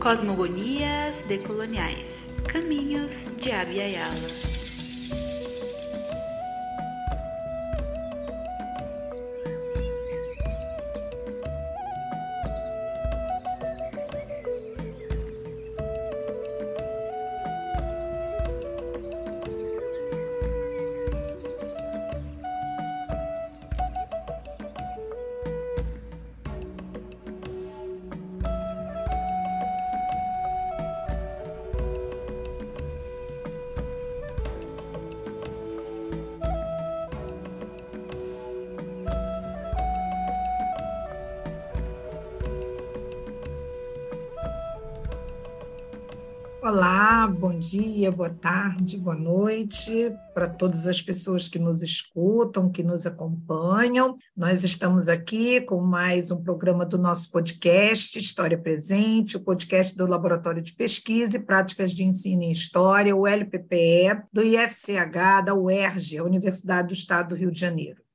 Cosmogonias decoloniais. Caminhos de Abiyala dia, boa tarde, boa noite para todas as pessoas que nos escutam, que nos acompanham. Nós estamos aqui com mais um programa do nosso podcast História Presente, o podcast do Laboratório de Pesquisa e Práticas de Ensino em História, o LPPE, do IFCH, da UERJ, a Universidade do Estado do Rio de Janeiro.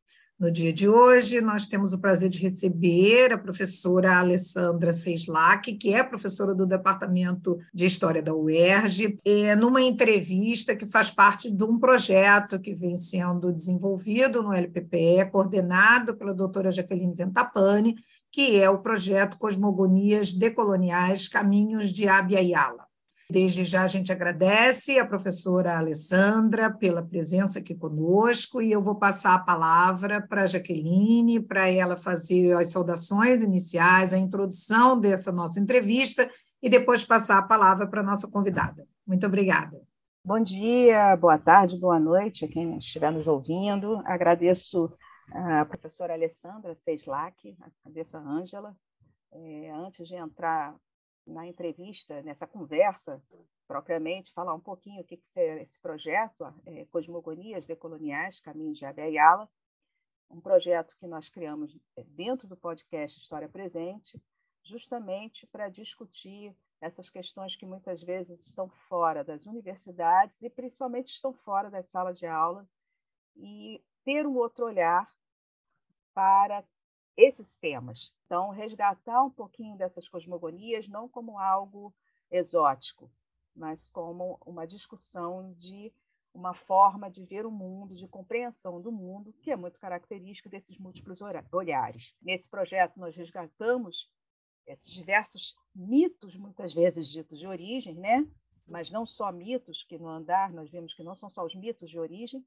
No dia de hoje, nós temos o prazer de receber a professora Alessandra Seislak, que é professora do Departamento de História da UERJ, numa entrevista que faz parte de um projeto que vem sendo desenvolvido no LPPE, coordenado pela doutora Jaqueline Ventapani, que é o projeto Cosmogonias Decoloniais Caminhos de Abya Yala. Desde já a gente agradece a professora Alessandra pela presença aqui conosco e eu vou passar a palavra para a Jaqueline, para ela fazer as saudações iniciais, a introdução dessa nossa entrevista e depois passar a palavra para a nossa convidada. Muito obrigada. Bom dia, boa tarde, boa noite a quem estiver nos ouvindo. Agradeço a professora Alessandra Seislak, agradeço a Ângela. É, antes de entrar na entrevista, nessa conversa, propriamente, falar um pouquinho o que, que é esse projeto, é, Cosmogonias Decoloniais, Caminhos de Abiyala, um projeto que nós criamos é, dentro do podcast História Presente, justamente para discutir essas questões que muitas vezes estão fora das universidades e principalmente estão fora das salas de aula e ter um outro olhar para esses temas. Então, resgatar um pouquinho dessas cosmogonias, não como algo exótico, mas como uma discussão de uma forma de ver o mundo, de compreensão do mundo, que é muito característico desses múltiplos olhares. Nesse projeto, nós resgatamos esses diversos mitos, muitas vezes ditos de origem, né? mas não só mitos, que no andar nós vemos que não são só os mitos de origem,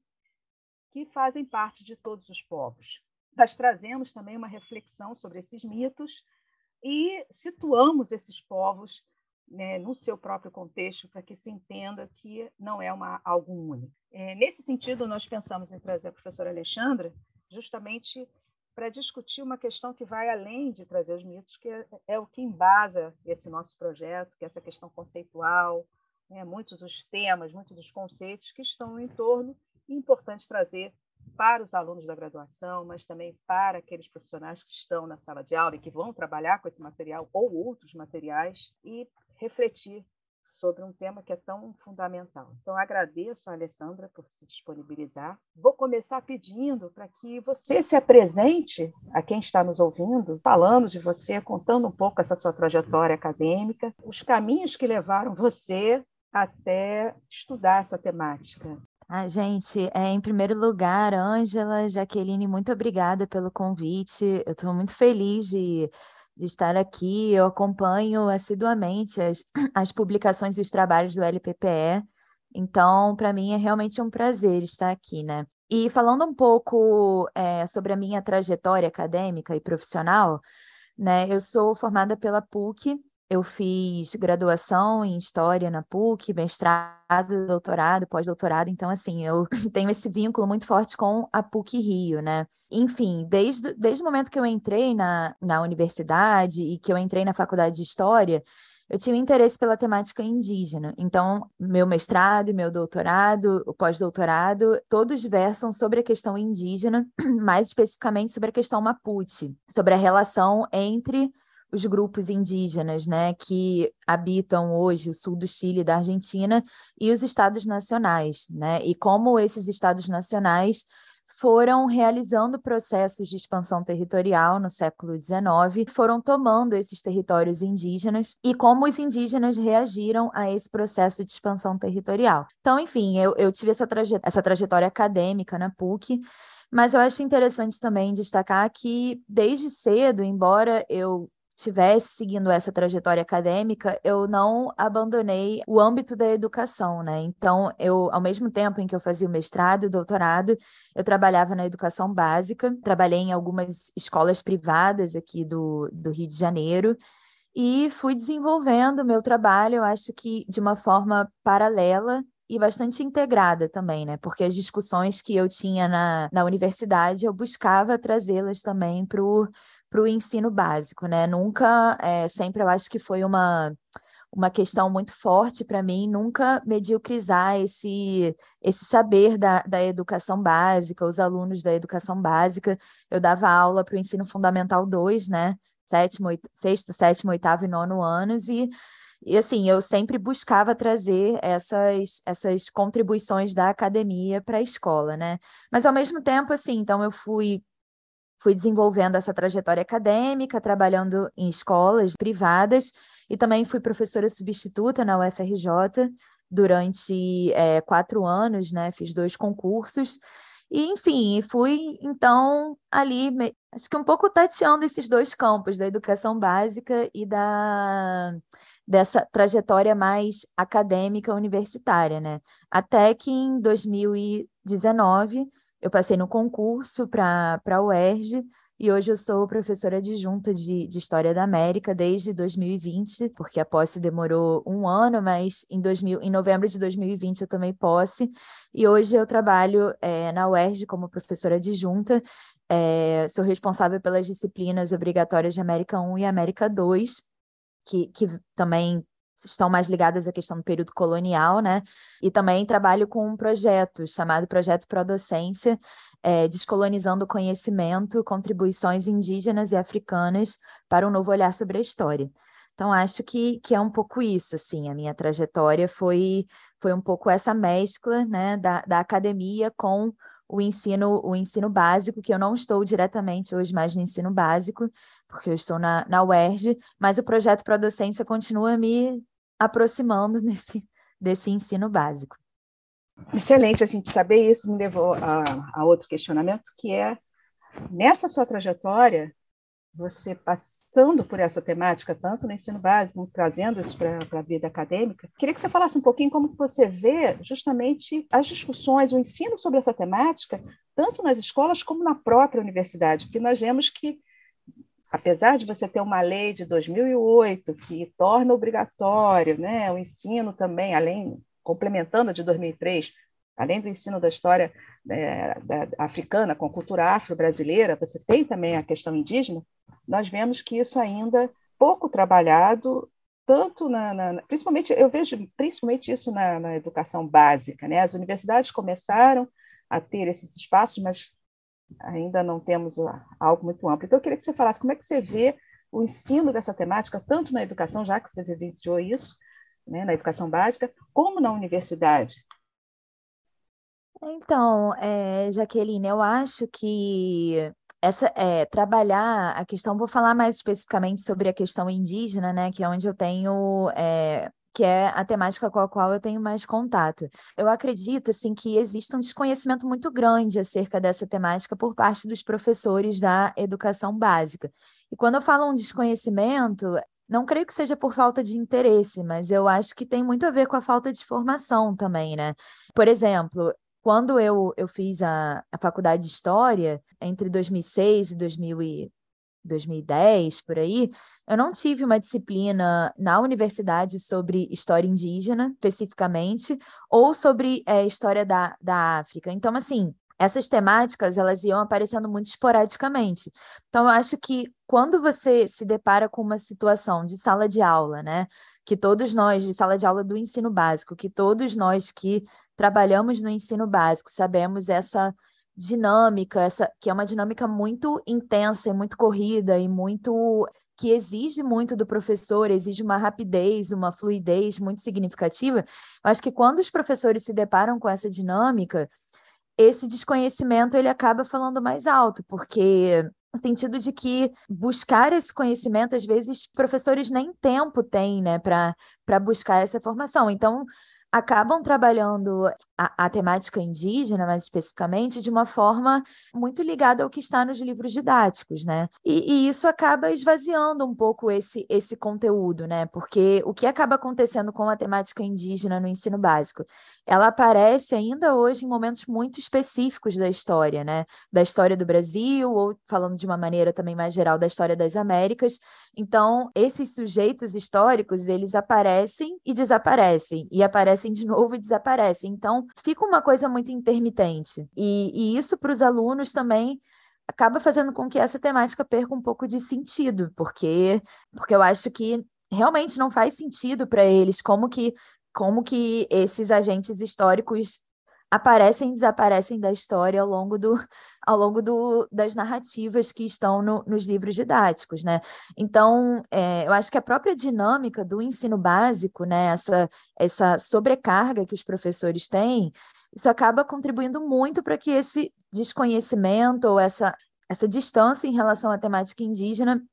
que fazem parte de todos os povos nós trazemos também uma reflexão sobre esses mitos e situamos esses povos né, no seu próprio contexto para que se entenda que não é uma, algo único. É, nesse sentido, nós pensamos em trazer a professora Alexandra justamente para discutir uma questão que vai além de trazer os mitos, que é, é o que embasa esse nosso projeto, que é essa questão conceitual, né, muitos dos temas, muitos dos conceitos que estão em torno, e é importante trazer para os alunos da graduação, mas também para aqueles profissionais que estão na sala de aula e que vão trabalhar com esse material ou outros materiais e refletir sobre um tema que é tão fundamental. Então, agradeço a Alessandra por se disponibilizar. Vou começar pedindo para que você se apresente a quem está nos ouvindo, falando de você, contando um pouco essa sua trajetória acadêmica, os caminhos que levaram você até estudar essa temática. Ah, gente, é, em primeiro lugar, Ângela, Jaqueline, muito obrigada pelo convite. Eu estou muito feliz de, de estar aqui. Eu acompanho assiduamente as, as publicações e os trabalhos do LPPE. Então, para mim é realmente um prazer estar aqui, né? E falando um pouco é, sobre a minha trajetória acadêmica e profissional, né? Eu sou formada pela PUC eu fiz graduação em História na PUC, mestrado, doutorado, pós-doutorado, então, assim, eu tenho esse vínculo muito forte com a PUC Rio, né? Enfim, desde, desde o momento que eu entrei na, na universidade e que eu entrei na faculdade de História, eu tinha interesse pela temática indígena. Então, meu mestrado, meu doutorado, o pós-doutorado, todos versam sobre a questão indígena, mais especificamente sobre a questão Mapuche, sobre a relação entre os grupos indígenas, né, que habitam hoje o sul do Chile e da Argentina e os estados nacionais, né, e como esses estados nacionais foram realizando processos de expansão territorial no século XIX, foram tomando esses territórios indígenas e como os indígenas reagiram a esse processo de expansão territorial. Então, enfim, eu, eu tive essa, essa trajetória acadêmica na PUC, mas eu acho interessante também destacar que, desde cedo, embora eu estivesse seguindo essa trajetória acadêmica, eu não abandonei o âmbito da educação, né? Então, eu, ao mesmo tempo em que eu fazia o mestrado e o doutorado, eu trabalhava na educação básica, trabalhei em algumas escolas privadas aqui do, do Rio de Janeiro, e fui desenvolvendo o meu trabalho, eu acho que de uma forma paralela e bastante integrada também, né? Porque as discussões que eu tinha na, na universidade, eu buscava trazê-las também para o para o ensino básico, né? Nunca, é, sempre eu acho que foi uma, uma questão muito forte para mim, nunca mediocrizar esse, esse saber da, da educação básica, os alunos da educação básica. Eu dava aula para o ensino fundamental 2, né? Sétimo, sexto, sétimo, oitavo e nono anos, e e assim, eu sempre buscava trazer essas, essas contribuições da academia para a escola, né? Mas ao mesmo tempo, assim, então eu fui fui desenvolvendo essa trajetória acadêmica, trabalhando em escolas privadas e também fui professora substituta na UFRJ durante é, quatro anos, né? Fiz dois concursos. E, enfim, fui, então, ali, acho que um pouco tateando esses dois campos, da educação básica e da dessa trajetória mais acadêmica universitária, né? Até que em 2019 eu passei no concurso para a UERJ e hoje eu sou professora adjunta de, de História da América desde 2020, porque a posse demorou um ano, mas em, 2000, em novembro de 2020 eu tomei posse, e hoje eu trabalho é, na UERJ como professora adjunta, é, sou responsável pelas disciplinas obrigatórias de América 1 e América 2, que, que também estão mais ligadas à questão do período colonial, né? E também trabalho com um projeto chamado Projeto Prodocência, é, Descolonizando o Conhecimento, Contribuições Indígenas e Africanas para um Novo Olhar sobre a História. Então, acho que, que é um pouco isso, assim, a minha trajetória foi, foi um pouco essa mescla, né, da, da academia com o ensino, o ensino básico, que eu não estou diretamente hoje mais no ensino básico, porque eu estou na, na UERJ, mas o projeto Pro Docência continua me aproximando nesse, desse ensino básico. Excelente a gente saber isso, me levou a, a outro questionamento, que é, nessa sua trajetória, você passando por essa temática, tanto no ensino básico, trazendo isso para a vida acadêmica, queria que você falasse um pouquinho como você vê justamente as discussões, o ensino sobre essa temática, tanto nas escolas como na própria universidade, porque nós vemos que apesar de você ter uma lei de 2008 que torna obrigatório né, o ensino também, além complementando a de 2003, além do ensino da história é, da, africana com cultura afro-brasileira, você tem também a questão indígena, nós vemos que isso ainda pouco trabalhado, tanto na, na principalmente eu vejo principalmente isso na, na, educação básica, né? As universidades começaram a ter esses espaços, mas ainda não temos algo muito amplo. Então, eu queria que você falasse como é que você vê o ensino dessa temática, tanto na educação, já que você vivenciou isso, né, na educação básica, como na universidade. Então, é, Jaqueline, eu acho que essa é, trabalhar a questão, vou falar mais especificamente sobre a questão indígena, né, que é onde eu tenho é, que é a temática com a qual eu tenho mais contato. Eu acredito assim que existe um desconhecimento muito grande acerca dessa temática por parte dos professores da educação básica. E quando eu falo um desconhecimento, não creio que seja por falta de interesse, mas eu acho que tem muito a ver com a falta de formação também, né? Por exemplo, quando eu, eu fiz a, a faculdade de História, entre 2006 e 2000 2010, por aí, eu não tive uma disciplina na universidade sobre história indígena, especificamente, ou sobre é, história da, da África. Então, assim, essas temáticas elas iam aparecendo muito esporadicamente. Então, eu acho que quando você se depara com uma situação de sala de aula, né, que todos nós, de sala de aula do ensino básico, que todos nós que trabalhamos no ensino básico sabemos essa dinâmica, essa que é uma dinâmica muito intensa e muito corrida e muito que exige muito do professor, exige uma rapidez, uma fluidez muito significativa. Eu acho que quando os professores se deparam com essa dinâmica, esse desconhecimento ele acaba falando mais alto, porque no sentido de que buscar esse conhecimento, às vezes, professores nem tempo têm, né, para buscar essa formação. Então, acabam trabalhando a, a, temática indígena, mais especificamente, de uma forma muito ligada ao que está nos livros didáticos, né? E, e, isso acaba esvaziando um pouco esse, esse conteúdo, né? Porque o que acaba acontecendo com a temática indígena no ensino básico? Ela aparece ainda hoje em momentos muito específicos da história, né? Da história do Brasil, ou falando de uma maneira também mais geral, da história das Américas. Então, esses sujeitos históricos, eles aparecem e desaparecem, e aparecem de novo e desaparecem. Então, fica uma coisa muito intermitente. E, e isso para os alunos também acaba fazendo com que essa temática perca um pouco de sentido, porque, porque eu acho que realmente não faz sentido para eles como que como que esses agentes históricos aparecem e desaparecem da história ao longo, do, ao longo do, das narrativas que estão no, nos livros didáticos, né? Então, é, eu acho que a própria dinâmica do ensino básico, né, essa, essa sobrecarga que os professores têm, isso acaba contribuindo muito para que esse desconhecimento ou essa, essa distância em relação à temática indígena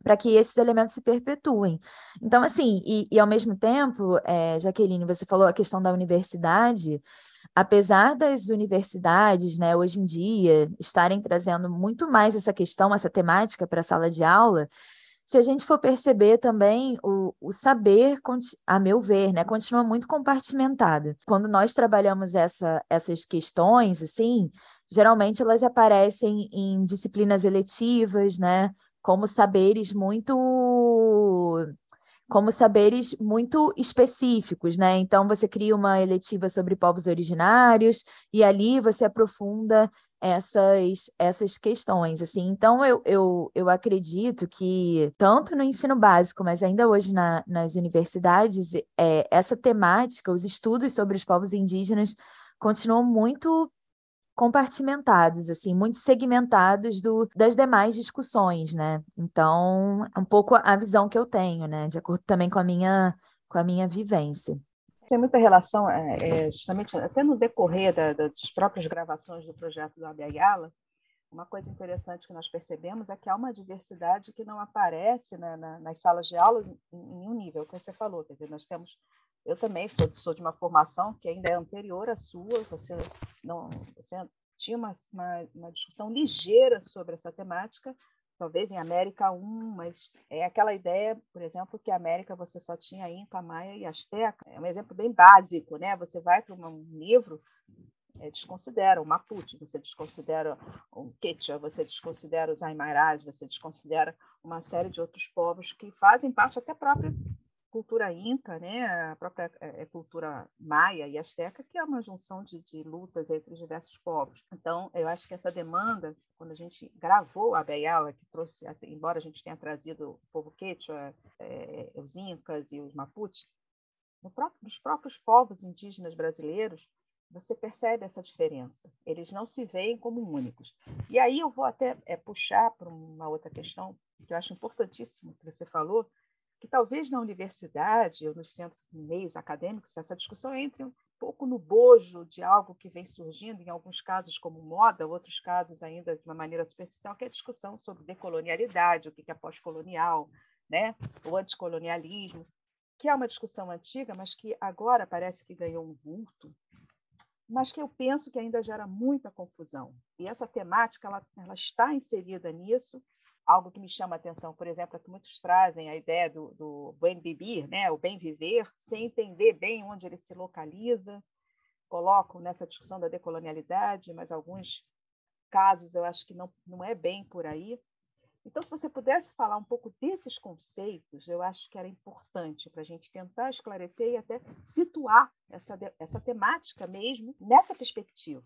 para que esses elementos se perpetuem. Então, assim, e, e ao mesmo tempo, é, Jaqueline, você falou a questão da universidade, apesar das universidades, né, hoje em dia, estarem trazendo muito mais essa questão, essa temática para a sala de aula, se a gente for perceber também, o, o saber, a meu ver, né, continua muito compartimentado. Quando nós trabalhamos essa, essas questões, assim, geralmente elas aparecem em disciplinas eletivas, né, como saberes muito como saberes muito específicos, né? Então você cria uma eletiva sobre povos originários e ali você aprofunda essas, essas questões, assim. Então, eu, eu, eu acredito que, tanto no ensino básico, mas ainda hoje na, nas universidades, é, essa temática, os estudos sobre os povos indígenas continuam muito compartimentados, assim, muito segmentados do, das demais discussões, né? Então, é um pouco a visão que eu tenho, né? De acordo também com a minha, com a minha vivência. Tem muita relação, é, é, justamente até no decorrer da, das próprias gravações do projeto do Abiagala, uma coisa interessante que nós percebemos é que há uma diversidade que não aparece na, na, nas salas de aula em, nenhum nível, que você falou. Quer dizer, nós temos eu também sou de uma formação que ainda é anterior à sua, você não você tinha uma, uma, uma discussão ligeira sobre essa temática, talvez em América 1, mas é aquela ideia, por exemplo, que a América você só tinha Inca, Maia e Azteca. É um exemplo bem básico, né? Você vai para um livro, é, desconsidera o Mapuche, você desconsidera o Quechua, você desconsidera os Aymaras, você desconsidera uma série de outros povos que fazem parte até própria cultura inca, né, a própria é, é, cultura maia e asteca, que é uma junção de, de, lutas entre os diversos povos. Então, eu acho que essa demanda, quando a gente gravou a Beyala, que trouxe, embora a gente tenha trazido o povo quechua, é, os incas e os mapuche, no próprio, nos próprios povos indígenas brasileiros, você percebe essa diferença. Eles não se veem como únicos. E aí eu vou até é, puxar para uma outra questão que eu acho importantíssimo que você falou, que talvez na universidade ou nos centros, meios acadêmicos, essa discussão entre um pouco no bojo de algo que vem surgindo, em alguns casos como moda, outros casos ainda de uma maneira superficial, que é a discussão sobre decolonialidade, o que é pós-colonial, né? o anticolonialismo, que é uma discussão antiga, mas que agora parece que ganhou um vulto, mas que eu penso que ainda gera muita confusão. E essa temática ela, ela está inserida nisso, algo que me chama a atenção, por exemplo, é que muitos trazem a ideia do, do bem viver, né, o bem viver, sem entender bem onde ele se localiza. Colocam nessa discussão da decolonialidade, mas alguns casos eu acho que não, não é bem por aí. Então, se você pudesse falar um pouco desses conceitos, eu acho que era importante para a gente tentar esclarecer e até situar essa, essa temática mesmo nessa perspectiva.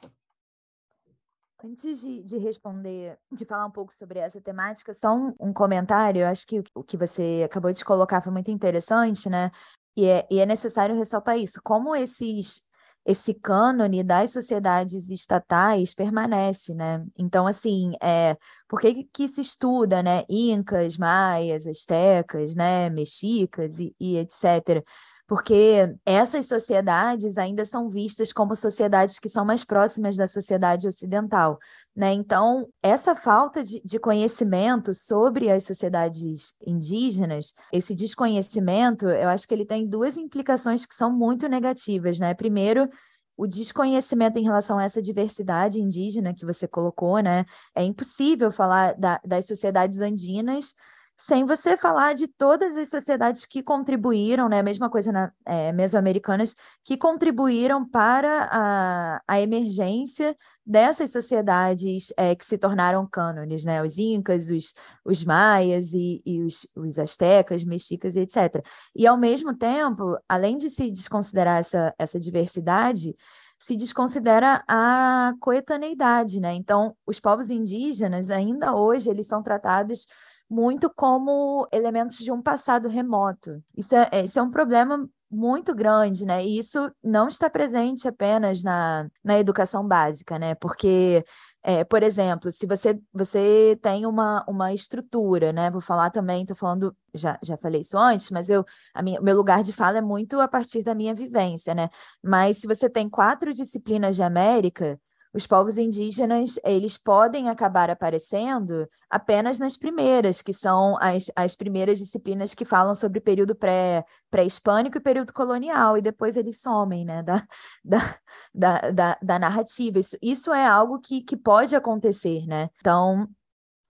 Antes de, de, responder, de falar um pouco sobre essa temática, só um, um, comentário, eu acho que o que você acabou de colocar foi muito interessante, né? E é, e é necessário ressaltar isso, como esses, esse cânone das sociedades estatais permanece, né? Então, assim, é, por que, que se estuda, né? Incas, maias, astecas, né? Mexicas e, e etc., porque essas sociedades ainda são vistas como sociedades que são mais próximas da sociedade ocidental. Né? Então, essa falta de, de, conhecimento sobre as sociedades indígenas, esse desconhecimento, eu acho que ele tem duas implicações que são muito negativas. Né? Primeiro, o desconhecimento em relação a essa diversidade indígena que você colocou, né? É impossível falar da, das sociedades andinas sem você falar de todas as sociedades que contribuíram, né? A mesma coisa na é, mesoamericanas, que contribuíram para a, a emergência dessas sociedades é, que se tornaram cânones, né? Os incas, os, os maias e, e os, os astecas, mexicas e etc. E, ao mesmo tempo, além de se desconsiderar essa, essa diversidade, se desconsidera a coetaneidade, né? Então, os povos indígenas, ainda hoje, eles são tratados muito como elementos de um passado remoto. Isso é, isso é um problema muito grande, né? E isso não está presente apenas na, na educação básica, né? Porque, é, por exemplo, se você, você tem uma, uma estrutura, né? Vou falar também, estou falando, já, já falei isso antes, mas eu, a minha, meu lugar de fala é muito a partir da minha vivência, né? Mas se você tem quatro disciplinas de América, os povos indígenas eles podem acabar aparecendo apenas nas primeiras, que são as, as primeiras disciplinas que falam sobre período pré, pré-hispânico e período colonial, e depois eles somem né, da, da, da, da, da narrativa. Isso, isso é algo que, que pode acontecer, né? Então,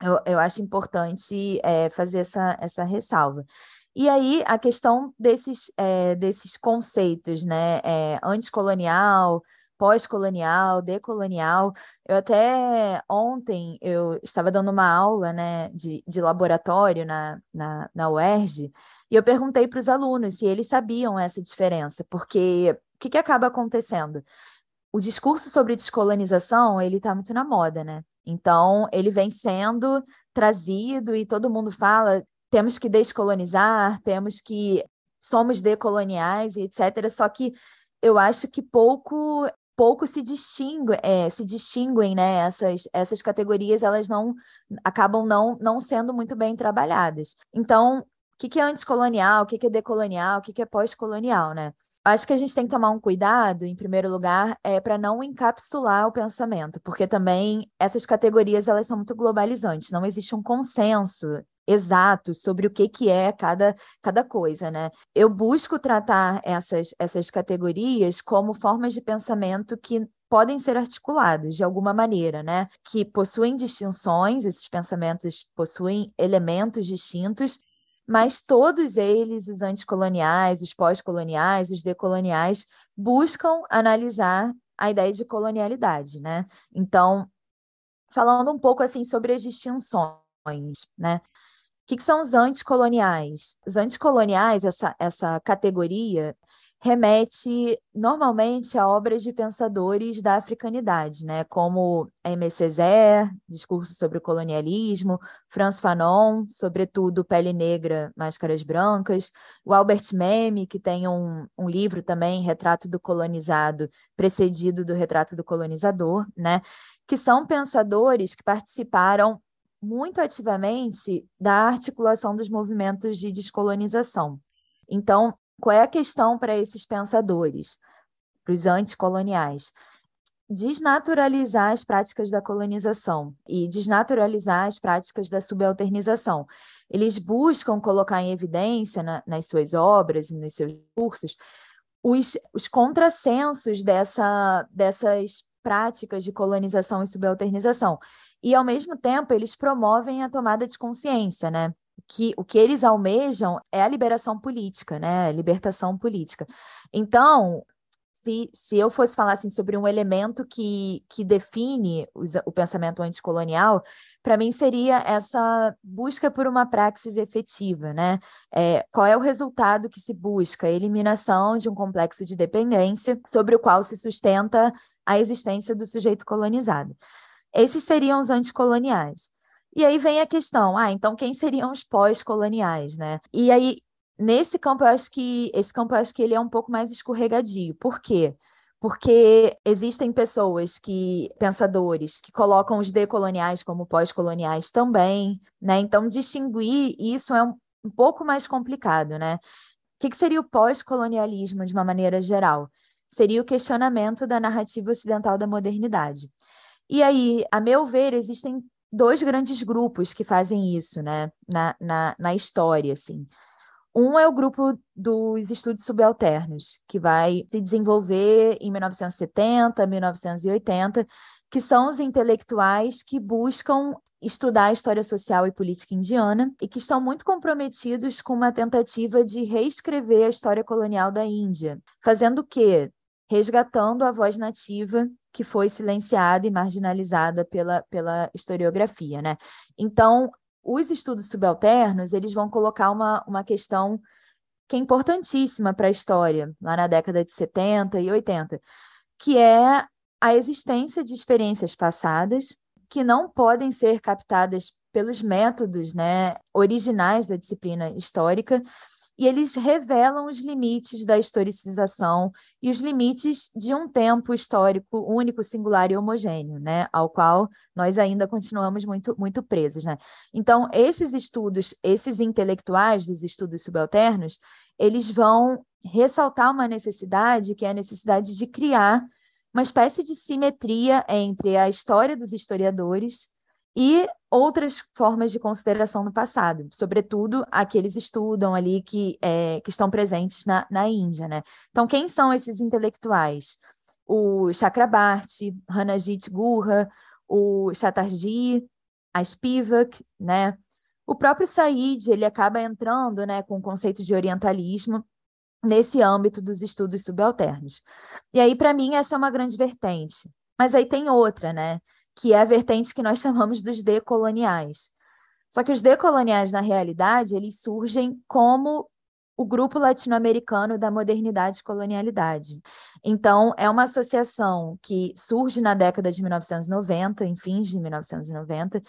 eu, eu acho importante é, fazer essa, essa ressalva. E aí, a questão desses, é, desses conceitos, né? É, anticolonial, pós-colonial, decolonial. Eu até ontem eu estava dando uma aula né, de, de laboratório na, na, na UERJ e eu perguntei para os alunos se eles sabiam essa diferença, porque o que, que acaba acontecendo? O discurso sobre descolonização ele está muito na moda, né? Então ele vem sendo trazido e todo mundo fala temos que descolonizar, temos que somos decoloniais e etc. Só que eu acho que pouco pouco se distingue, é, se distinguem, né? Essas, essas categorias elas não acabam não, não sendo muito bem trabalhadas. Então, o que, que é anticolonial, o que, que é decolonial, o que, que é pós-colonial, né? Acho que a gente tem que tomar um cuidado, em primeiro lugar, é para não encapsular o pensamento, porque também essas categorias elas são muito globalizantes, não existe um consenso exato sobre o que, que é cada, cada coisa, né? Eu busco tratar essas, essas categorias como formas de pensamento que podem ser articulados de alguma maneira, né? Que possuem distinções, esses pensamentos possuem elementos distintos, mas todos eles, os anticoloniais, os pós-coloniais, os decoloniais, buscam analisar a ideia de colonialidade, né? Então, falando um pouco assim sobre as distinções, né? Que, que são os anticoloniais? Os anticoloniais, essa, essa categoria, remete normalmente a obras de pensadores da africanidade, né, como Aimé Césaire, Discurso sobre o Colonialismo, Franz Fanon, sobretudo Pele Negra, Máscaras Brancas, o Albert Memmi, que tem um, um livro também, Retrato do Colonizado, precedido do Retrato do Colonizador, né, que são pensadores que participaram muito ativamente da articulação dos movimentos de descolonização. Então, qual é a questão para esses pensadores, para os anticoloniais? Desnaturalizar as práticas da colonização e desnaturalizar as práticas da subalternização. Eles buscam colocar em evidência na, nas suas obras e nos seus cursos os, os contrassensos dessa, dessas práticas de colonização e subalternização e, ao mesmo tempo, eles promovem a tomada de consciência, né? Que o que eles almejam é a liberação política, né? A libertação política. Então, se, se eu fosse falar assim, sobre um elemento que, que define o pensamento anticolonial, para mim seria essa busca por uma praxis efetiva, né? É, qual é o resultado que se busca? A eliminação de um complexo de dependência sobre o qual se sustenta a existência do sujeito colonizado. Esses seriam os anticoloniais. E aí vem a questão, ah, então quem seriam os pós-coloniais, né? E aí, nesse campo, eu acho que esse campo eu acho que ele é um pouco mais escorregadio. Por quê? Porque existem pessoas que, pensadores, que colocam os decoloniais como pós-coloniais também, né? Então, distinguir isso é um, um pouco mais complicado, né? que, que seria o pós-colonialismo de uma maneira geral? Seria o questionamento da narrativa ocidental da modernidade. E aí, a meu ver, existem dois grandes grupos que fazem isso, né, na, na, na história, assim. Um é o grupo dos estudos subalternos, que vai se desenvolver em 1970, 1980, que são os intelectuais que buscam estudar a história social e política indiana e que estão muito comprometidos com uma tentativa de reescrever a história colonial da Índia, fazendo o quê? Resgatando a voz nativa que foi silenciada e marginalizada pela, pela historiografia, né? Então, os estudos subalternos, eles vão colocar uma, uma questão que é importantíssima para a história, lá na década de 70 e 80, que é a existência de experiências passadas que não podem ser captadas pelos métodos né, originais da disciplina histórica, e eles revelam os limites da historicização e os limites de um tempo histórico único, singular e homogêneo, né, ao qual nós ainda continuamos muito, muito presos. Né? Então, esses estudos, esses intelectuais dos estudos subalternos, eles vão ressaltar uma necessidade, que é a necessidade de criar uma espécie de simetria entre a história dos historiadores e outras formas de consideração no passado, sobretudo aqueles estudam ali que, é, que estão presentes na, na Índia. Né? Então, quem são esses intelectuais? O Chakrabarti, Ranajit Gurra, o Chatterjee, a Spivak, né? O próprio Said, ele acaba entrando né, com o conceito de orientalismo, nesse âmbito dos estudos subalternos. E aí, para mim, essa é uma grande vertente. Mas aí tem outra, né? Que é a vertente que nós chamamos dos decoloniais. Só que os decoloniais, na realidade, eles surgem como o grupo latino-americano da modernidade e colonialidade. Então, é uma associação que surge na década de 1990, em fins de 1990,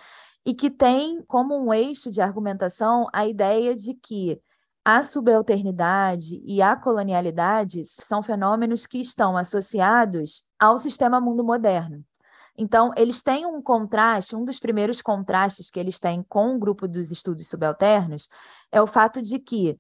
e que tem como um eixo de argumentação a ideia de que a subalternidade e a colonialidade são fenômenos que estão associados ao sistema mundo moderno. Então, eles têm um contraste, um dos primeiros contrastes que eles têm com o grupo dos estudos subalternos é o fato de que,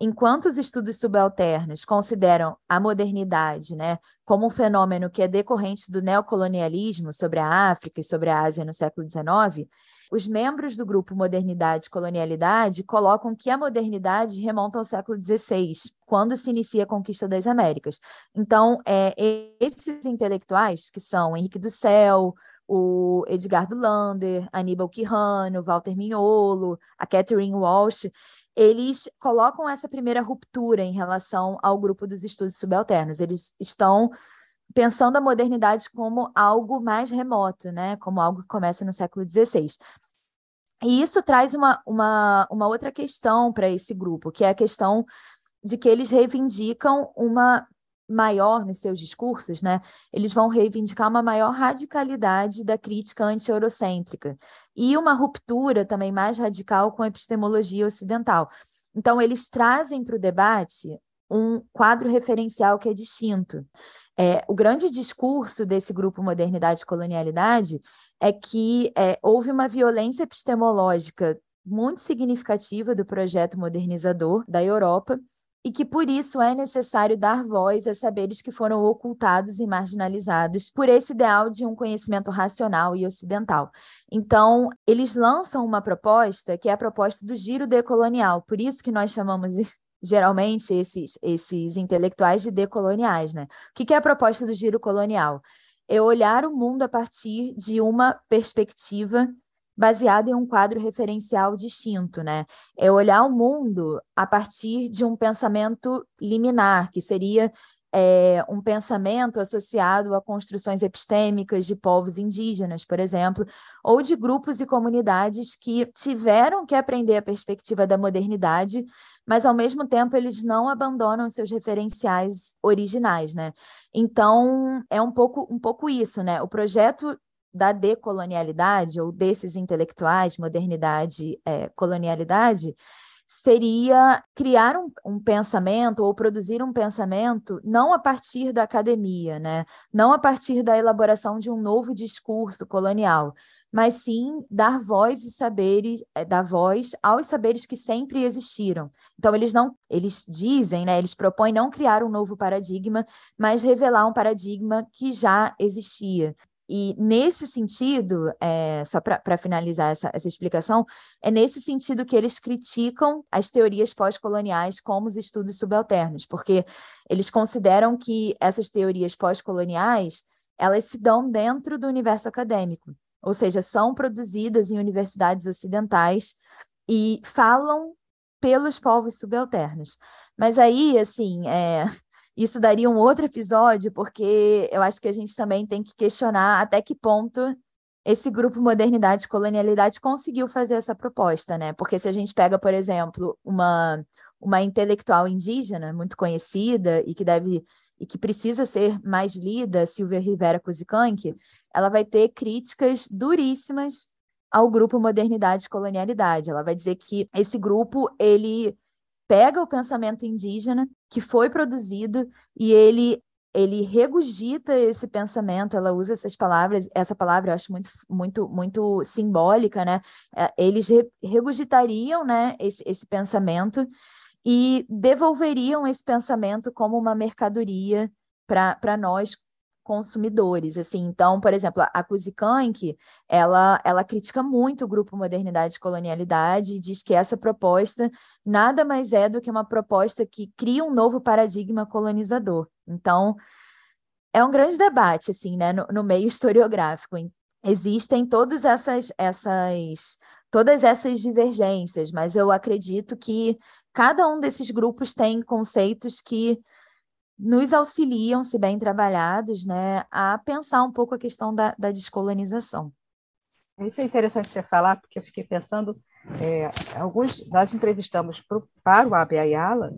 enquanto os estudos subalternos consideram a modernidade né, como um fenômeno que é decorrente do neocolonialismo sobre a África e sobre a Ásia no século XIX, os membros do grupo Modernidade e Colonialidade colocam que a modernidade remonta ao século XVI, quando se inicia a conquista das Américas. Então, é, esses intelectuais, que são Henrique do Céu, o Edgardo Lander, Aníbal Quirrano, Walter Mignolo, a Catherine Walsh, eles colocam essa primeira ruptura em relação ao grupo dos estudos subalternos. Eles estão pensando a modernidade como algo mais remoto, né? como algo que começa no século XVI. E isso traz uma, uma, uma outra questão para esse grupo, que é a questão de que eles reivindicam uma maior nos seus discursos, né? Eles vão reivindicar uma maior radicalidade da crítica anti-eurocêntrica e uma ruptura também mais radical com a epistemologia ocidental. Então, eles trazem para o debate um quadro referencial que é distinto. É, o grande discurso desse grupo Modernidade e Colonialidade é que é, houve uma violência epistemológica muito significativa do projeto modernizador da Europa e que por isso é necessário dar voz a saberes que foram ocultados e marginalizados por esse ideal de um conhecimento racional e ocidental. Então, eles lançam uma proposta que é a proposta do giro decolonial, por isso que nós chamamos geralmente esses, esses intelectuais de decoloniais. Né? O que é a proposta do giro colonial? É olhar o mundo a partir de uma perspectiva baseada em um quadro referencial distinto, né? É olhar o mundo a partir de um pensamento liminar, que seria é, um pensamento associado a construções epistêmicas de povos indígenas, por exemplo, ou de grupos e comunidades que tiveram que aprender a perspectiva da modernidade, mas ao mesmo tempo eles não abandonam seus referenciais originais, né? Então é um pouco um pouco isso, né? O projeto da decolonialidade ou desses intelectuais, modernidade, é, colonialidade, seria criar um, um, pensamento ou produzir um pensamento não a partir da academia, né? não a partir da elaboração de um novo discurso colonial, mas sim dar voz e saberes, é, dar voz aos saberes que sempre existiram. Então eles não, eles dizem, né, eles propõem não criar um novo paradigma, mas revelar um paradigma que já existia. E nesse sentido, é, só para finalizar essa, essa explicação, é nesse sentido que eles criticam as teorias pós-coloniais como os estudos subalternos, porque eles consideram que essas teorias pós-coloniais elas se dão dentro do universo acadêmico, ou seja, são produzidas em universidades ocidentais e falam pelos povos subalternos. Mas aí, assim, é, isso daria um outro episódio, porque eu acho que a gente também tem que questionar até que ponto esse grupo Modernidade e Colonialidade conseguiu fazer essa proposta, né? Porque se a gente pega, por exemplo, uma, uma intelectual indígena muito conhecida e que deve e que precisa ser mais lida, Silvia Rivera Cusicanque, ela vai ter críticas duríssimas ao grupo Modernidade e Colonialidade. Ela vai dizer que esse grupo ele pega o pensamento indígena que foi produzido e ele ele regurgita esse pensamento, ela usa essas palavras, essa palavra eu acho muito, muito, muito simbólica, né? É, eles regurgitariam, né, esse, esse pensamento e devolveriam esse pensamento como uma mercadoria para nós consumidores, assim. Então, por exemplo, a Kuzikank, ela, ela critica muito o grupo Modernidade e Colonialidade e diz que essa proposta nada mais é do que uma proposta que cria um novo paradigma colonizador. Então, é um grande debate, assim, né, no, no meio historiográfico. Existem todas essas, essas, todas essas divergências, mas eu acredito que cada um desses grupos tem conceitos que nos auxiliam, se bem trabalhados, né, a pensar um pouco a questão da, da descolonização. Isso é interessante você falar, porque eu fiquei pensando, é, alguns, nós entrevistamos pro, para o Abe Ayala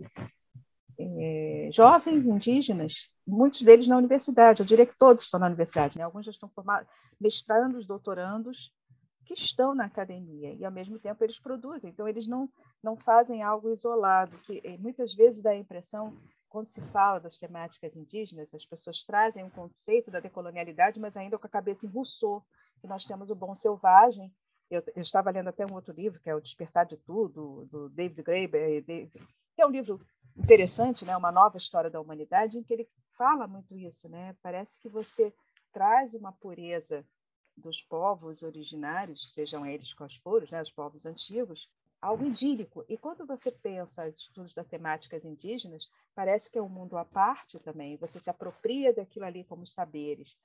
é, jovens indígenas, muitos deles na universidade, eu diria que todos estão na universidade, né? alguns já estão formados, mestrandos, doutorandos, que estão na academia e ao mesmo tempo eles produzem. Então eles não não fazem algo isolado, que eh, muitas vezes dá a impressão quando se fala das temáticas indígenas, as pessoas trazem um conceito da decolonialidade, mas ainda com a cabeça em Rousseau, que nós temos o bom selvagem. Eu, eu estava lendo até um outro livro, que é O Despertar de Tudo, do David Graeber, que é um livro interessante, né? uma nova história da humanidade, em que ele fala muito isso. Né? Parece que você traz uma pureza dos povos originários, sejam eles quais forem, né? os povos antigos, algo idílico. E quando você pensa os estudos das temáticas indígenas, parece que é um mundo à parte também. Você se apropria daquilo ali como saberes.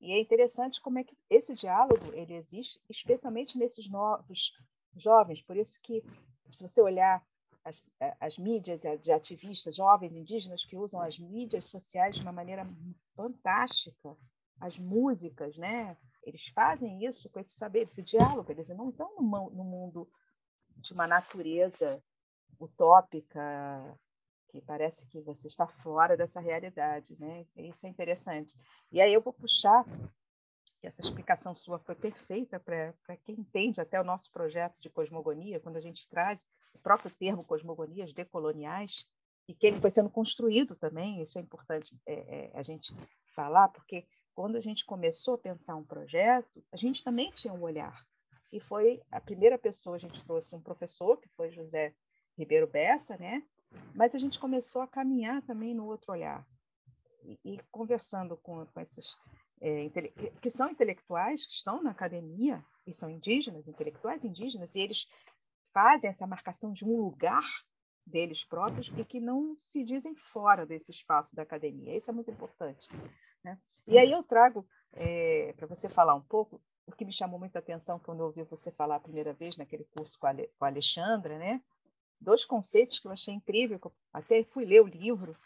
E é interessante como é que esse diálogo ele existe, especialmente nesses novos jovens. Por isso que, se você olhar as, as mídias de ativistas jovens indígenas que usam as mídias sociais de uma maneira fantástica, as músicas, né? Eles fazem isso com esse saber, esse diálogo. Eles não estão no mundo de uma natureza utópica que parece que você está fora dessa realidade, né? Isso é interessante. E aí eu vou puxar que essa explicação sua foi perfeita para quem entende até o nosso projeto de cosmogonia, quando a gente traz o próprio termo cosmogonias decoloniais, e que ele foi sendo construído também, isso é importante é, é, a gente falar, porque quando a gente começou a pensar um projeto, a gente também tinha um olhar e foi a primeira pessoa, a gente trouxe um professor, que foi José Ribeiro Bessa, né? Mas a gente começou a caminhar também no outro olhar. E, e conversando com, com esses é, que são intelectuais, que estão na academia, e são indígenas, intelectuais indígenas, e eles fazem essa marcação de um lugar deles próprios e que não se dizem fora desse espaço da academia. Isso é muito importante. Né? E aí eu trago, é, para você falar um pouco, o que me chamou muita atenção quando eu ouvi você falar a primeira vez naquele curso com a, com a Alexandra, né? Dois conceitos que eu achei incrível, até fui ler o livro,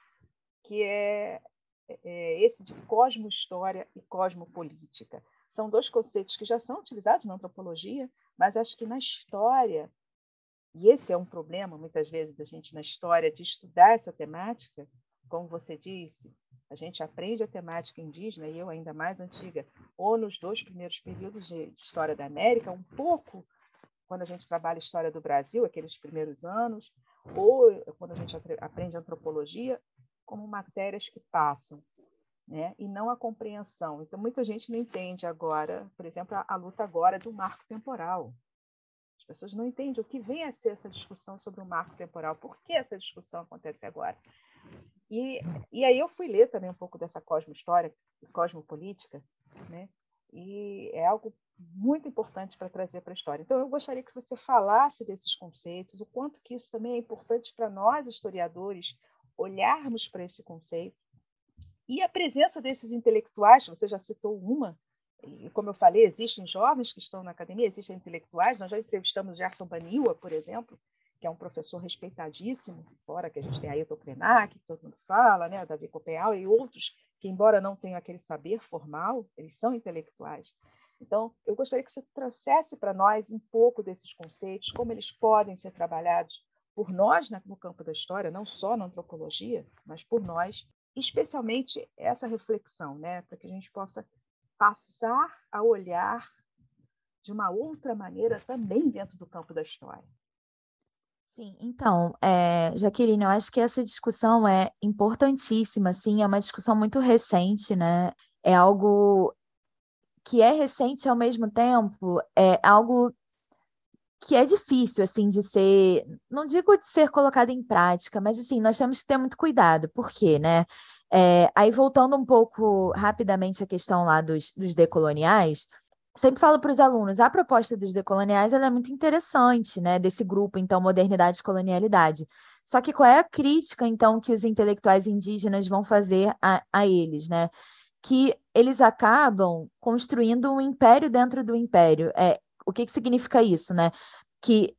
que é, é esse de cosmohistória e cosmopolítica. São dois conceitos que já são utilizados na antropologia, mas acho que na história, e esse é um problema muitas vezes da gente na história de estudar essa temática, como você disse, a gente aprende a temática indígena, e eu ainda mais antiga, ou nos dois primeiros períodos de, história da América, um pouco quando a gente trabalha história do Brasil, aqueles primeiros anos, ou quando a gente aprende antropologia, como matérias que passam, né? e não a compreensão. Então, muita gente não entende agora, por exemplo, a, a luta agora do marco temporal. As pessoas não entendem o que vem a ser essa discussão sobre o marco temporal, por que essa discussão acontece agora. E, e aí eu fui ler também um pouco dessa cosmo-história, cosmopolítica, né? e é algo muito importante para trazer para a história. Então, eu gostaria que você falasse desses conceitos, o quanto que isso também é importante para nós, historiadores, olharmos para esse conceito. E a presença desses intelectuais, você já citou uma, e como eu falei, existem jovens que estão na academia, existem intelectuais, nós já entrevistamos Gerson Baniwa, por exemplo, que é um professor respeitadíssimo, fora que a gente tem Ailton Krenak, que todo mundo fala, né, Davi Copeal e outros que, embora não tenham aquele saber formal, eles são intelectuais. Então, eu gostaria que você trouxesse para nós um pouco desses conceitos, como eles podem ser trabalhados por nós né, no campo da história, não só na antropologia, mas por nós, especialmente essa reflexão, né, para que a gente possa passar a olhar de uma outra maneira também dentro do campo da história. Sim, então, é, Jaqueline, eu acho que essa discussão é importantíssima, sim, é uma discussão muito recente, né? É algo que é recente ao mesmo tempo, é algo que é difícil, assim, de ser, não digo de ser colocado em prática, mas, assim, nós temos que ter muito cuidado, por quê, né? É, aí, voltando um pouco rapidamente à questão lá dos, dos decoloniais, sempre falo para os alunos, a proposta dos decoloniais é muito interessante, né, desse grupo, então, modernidade e colonialidade. Só que qual é a crítica, então, que os intelectuais indígenas vão fazer a, a eles, né? Que eles acabam construindo um império dentro do império. É, o que, que significa isso, né? Que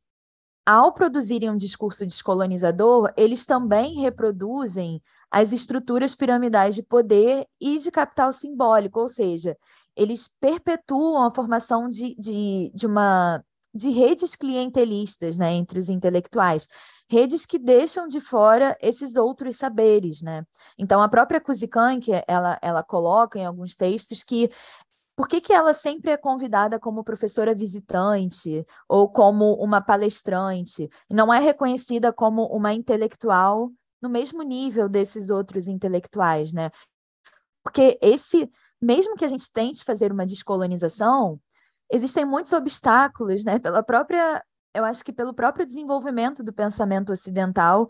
ao produzirem um discurso descolonizador, eles também reproduzem as estruturas piramidais de poder e de capital simbólico, ou seja, eles perpetuam a formação de, de, de uma de redes clientelistas né, entre os intelectuais, redes que deixam de fora esses outros saberes. Né? Então, a própria Kuzikank, ela, ela coloca em alguns textos que por que, que ela sempre é convidada como professora visitante ou como uma palestrante, não é reconhecida como uma intelectual no mesmo nível desses outros intelectuais, né? Porque esse mesmo que a gente tente fazer uma descolonização, existem muitos obstáculos, né? Pela própria, eu acho que pelo próprio desenvolvimento do pensamento ocidental,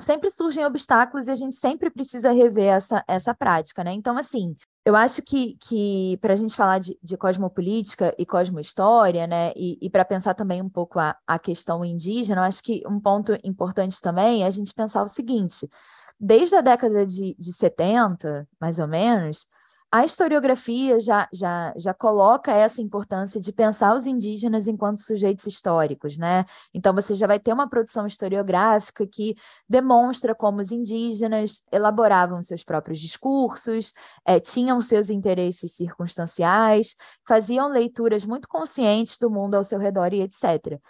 sempre surgem obstáculos e a gente sempre precisa rever essa, essa prática, né? Então, assim, eu acho que, que para a gente falar de, de, cosmopolítica e cosmohistória, né, e, e para pensar também um pouco a, a questão indígena, eu acho que um ponto importante também é a gente pensar o seguinte: desde a década de, de 70, mais ou menos, a historiografia já, já, já coloca essa importância de pensar os indígenas enquanto sujeitos históricos, né? Então, você já vai ter uma produção historiográfica que demonstra como os indígenas elaboravam seus próprios discursos, é, tinham seus interesses circunstanciais, faziam leituras muito conscientes do mundo ao seu redor e etc.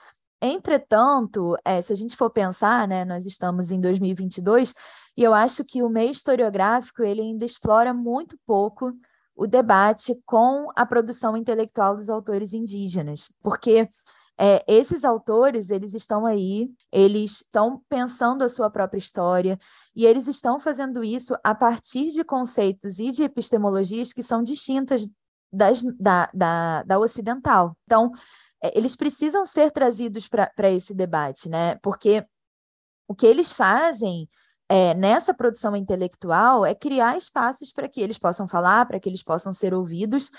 Entretanto, é, se a gente for pensar, né, nós estamos em 2022, e eu acho que o meio historiográfico ele ainda explora muito pouco o debate com a produção intelectual dos autores indígenas, porque é, esses autores eles estão aí, eles estão pensando a sua própria história e eles estão fazendo isso a partir de conceitos e de epistemologias que são distintas das, da, da, da ocidental. Então, eles precisam ser trazidos para esse debate, né? Porque o que eles fazem é, nessa produção intelectual é criar espaços para que eles possam falar, para que eles possam ser ouvidos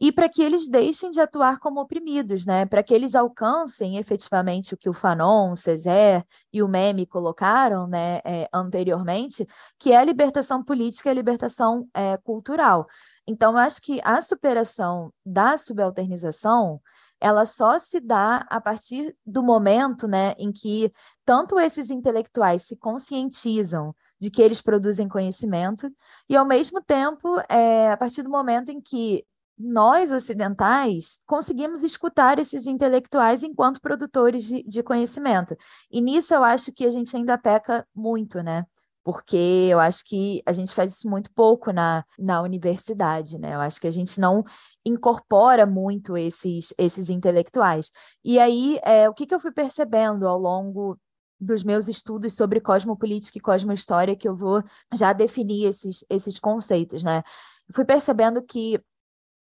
e para que eles deixem de atuar como oprimidos, né? Para que eles alcancem efetivamente o que o Fanon, o César e o Meme colocaram, né, é, anteriormente, que é a libertação política e a libertação é, cultural. Então, eu acho que a superação da subalternização ela só se dá a partir do momento né, em que tanto esses intelectuais se conscientizam de que eles produzem conhecimento, e ao mesmo tempo, é, a partir do momento em que nós, ocidentais, conseguimos escutar esses intelectuais enquanto produtores de, de conhecimento. E nisso eu acho que a gente ainda peca muito, né? Porque eu acho que a gente faz isso muito pouco na, na universidade, né? Eu acho que a gente não incorpora muito esses, esses intelectuais. E aí, é, o que, que eu fui percebendo ao longo dos meus estudos sobre cosmopolítica e cosmohistória, que eu vou já definir esses, esses conceitos, né? fui percebendo que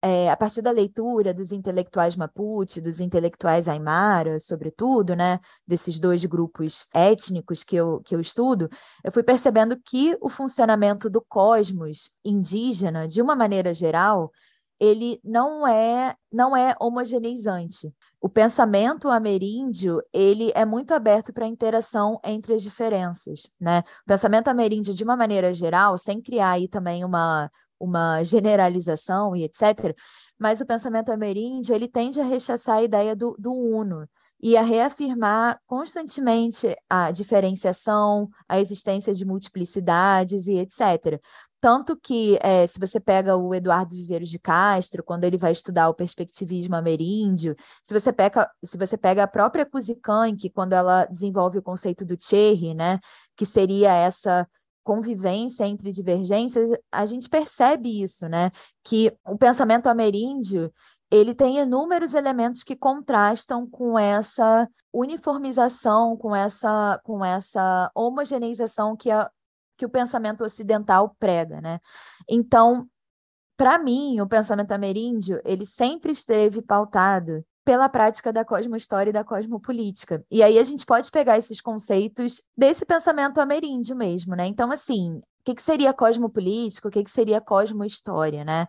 é, a partir da leitura dos intelectuais Mapuche, dos intelectuais Aymara, sobretudo, né, desses dois grupos étnicos que eu, que eu estudo, eu fui percebendo que o funcionamento do cosmos indígena, de uma maneira geral, ele não é não é homogeneizante. O pensamento ameríndio ele é muito aberto para a interação entre as diferenças, né? O pensamento ameríndio, de uma maneira geral, sem criar aí também uma uma generalização e etc. Mas o pensamento ameríndio ele tende a rechaçar a ideia do, do uno e a reafirmar constantemente a diferenciação, a existência de multiplicidades e etc. Tanto que, é, se você pega o Eduardo Viveiros de Castro, quando ele vai estudar o perspectivismo ameríndio, se você pega, se você pega a própria Kuzikank, quando ela desenvolve o conceito do Cherry, né, que seria essa convivência entre divergências, a gente percebe isso, né? Que o pensamento ameríndio ele tem inúmeros elementos que contrastam com essa uniformização, com essa, com essa homogeneização que, a, que o pensamento ocidental prega, né? Então, para mim, o pensamento ameríndio ele sempre esteve pautado pela prática da cosmohistória e da cosmopolítica. E aí a gente pode pegar esses conceitos desse pensamento ameríndio mesmo, né? Então, assim, o que, que seria cosmopolítica, o que, que seria cosmohistória, né?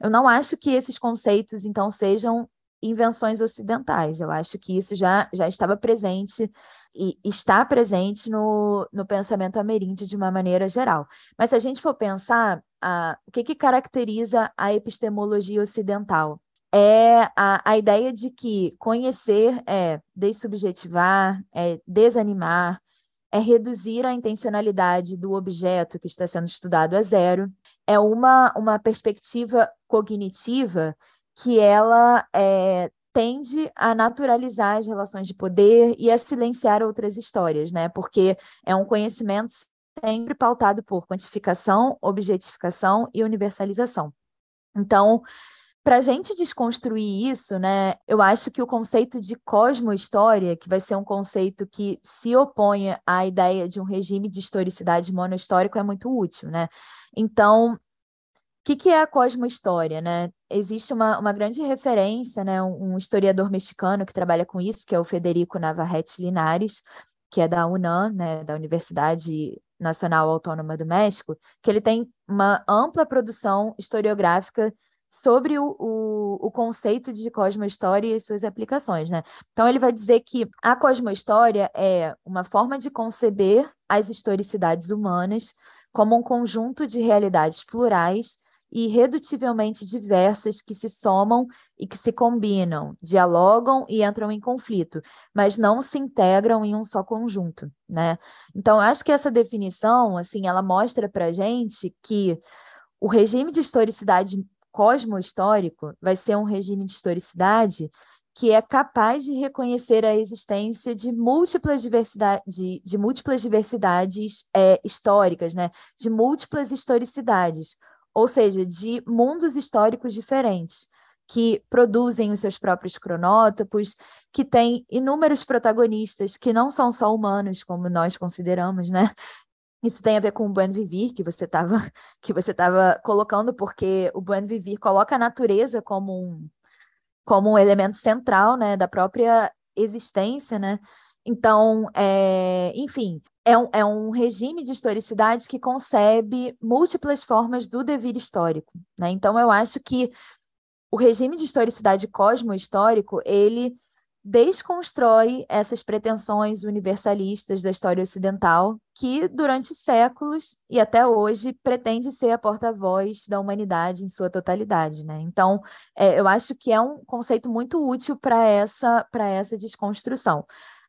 Eu não acho que esses conceitos, então, sejam invenções ocidentais. Eu acho que isso já, já estava presente e está presente no, no pensamento ameríndio de uma maneira geral. Mas se a gente for pensar, a, o que, que caracteriza a epistemologia ocidental? É a, a ideia de que conhecer é dessubjetivar, é desanimar, é reduzir a intencionalidade do objeto que está sendo estudado a zero, é uma, uma perspectiva cognitiva que ela é, tende a naturalizar as relações de poder e a silenciar outras histórias, né? Porque é um conhecimento sempre pautado por quantificação, objetificação e universalização. Então, para a gente desconstruir isso, né, eu acho que o conceito de cosmohistória, que vai ser um conceito que se opõe à ideia de um regime de historicidade monohistórico, é muito útil, né? Então, o que, que é a cosmohistória, né? Existe uma, uma grande referência, né, um, um historiador mexicano que trabalha com isso, que é o Federico Navarrete Linares, que é da UNAM, né, da Universidade Nacional Autônoma do México, que ele tem uma ampla produção historiográfica sobre o, o, o, conceito de cosmohistória e suas aplicações, né? Então ele vai dizer que a cosmohistória é uma forma de conceber as historicidades humanas como um conjunto de realidades plurais e irredutivelmente diversas que se somam e que se combinam, dialogam e entram em conflito, mas não se integram em um só conjunto, né? Então, acho que essa definição, assim, ela mostra para gente que o regime de historicidade cosmo-histórico vai ser um regime de historicidade que é capaz de reconhecer a existência de múltiplas, diversidade, de, de múltiplas diversidades é, históricas, né? de múltiplas historicidades, ou seja, de mundos históricos diferentes, que produzem os seus próprios cronótopos, que têm inúmeros protagonistas que não são só humanos, como nós consideramos, né? Isso tem a ver com o Buen Vivir que você estava que você estava colocando, porque o Buen Vivir coloca a natureza como um como um elemento central, né, da própria existência, né? Então, é, enfim, é um, é um regime de historicidade que concebe múltiplas formas do devir histórico, né? Então, eu acho que o regime de historicidade cosmo-histórico, ele desconstrói essas pretensões universalistas da história ocidental, que durante séculos e até hoje pretende ser a porta-voz da humanidade em sua totalidade. Né? Então, é, eu acho que é um conceito muito útil para essa, essa desconstrução.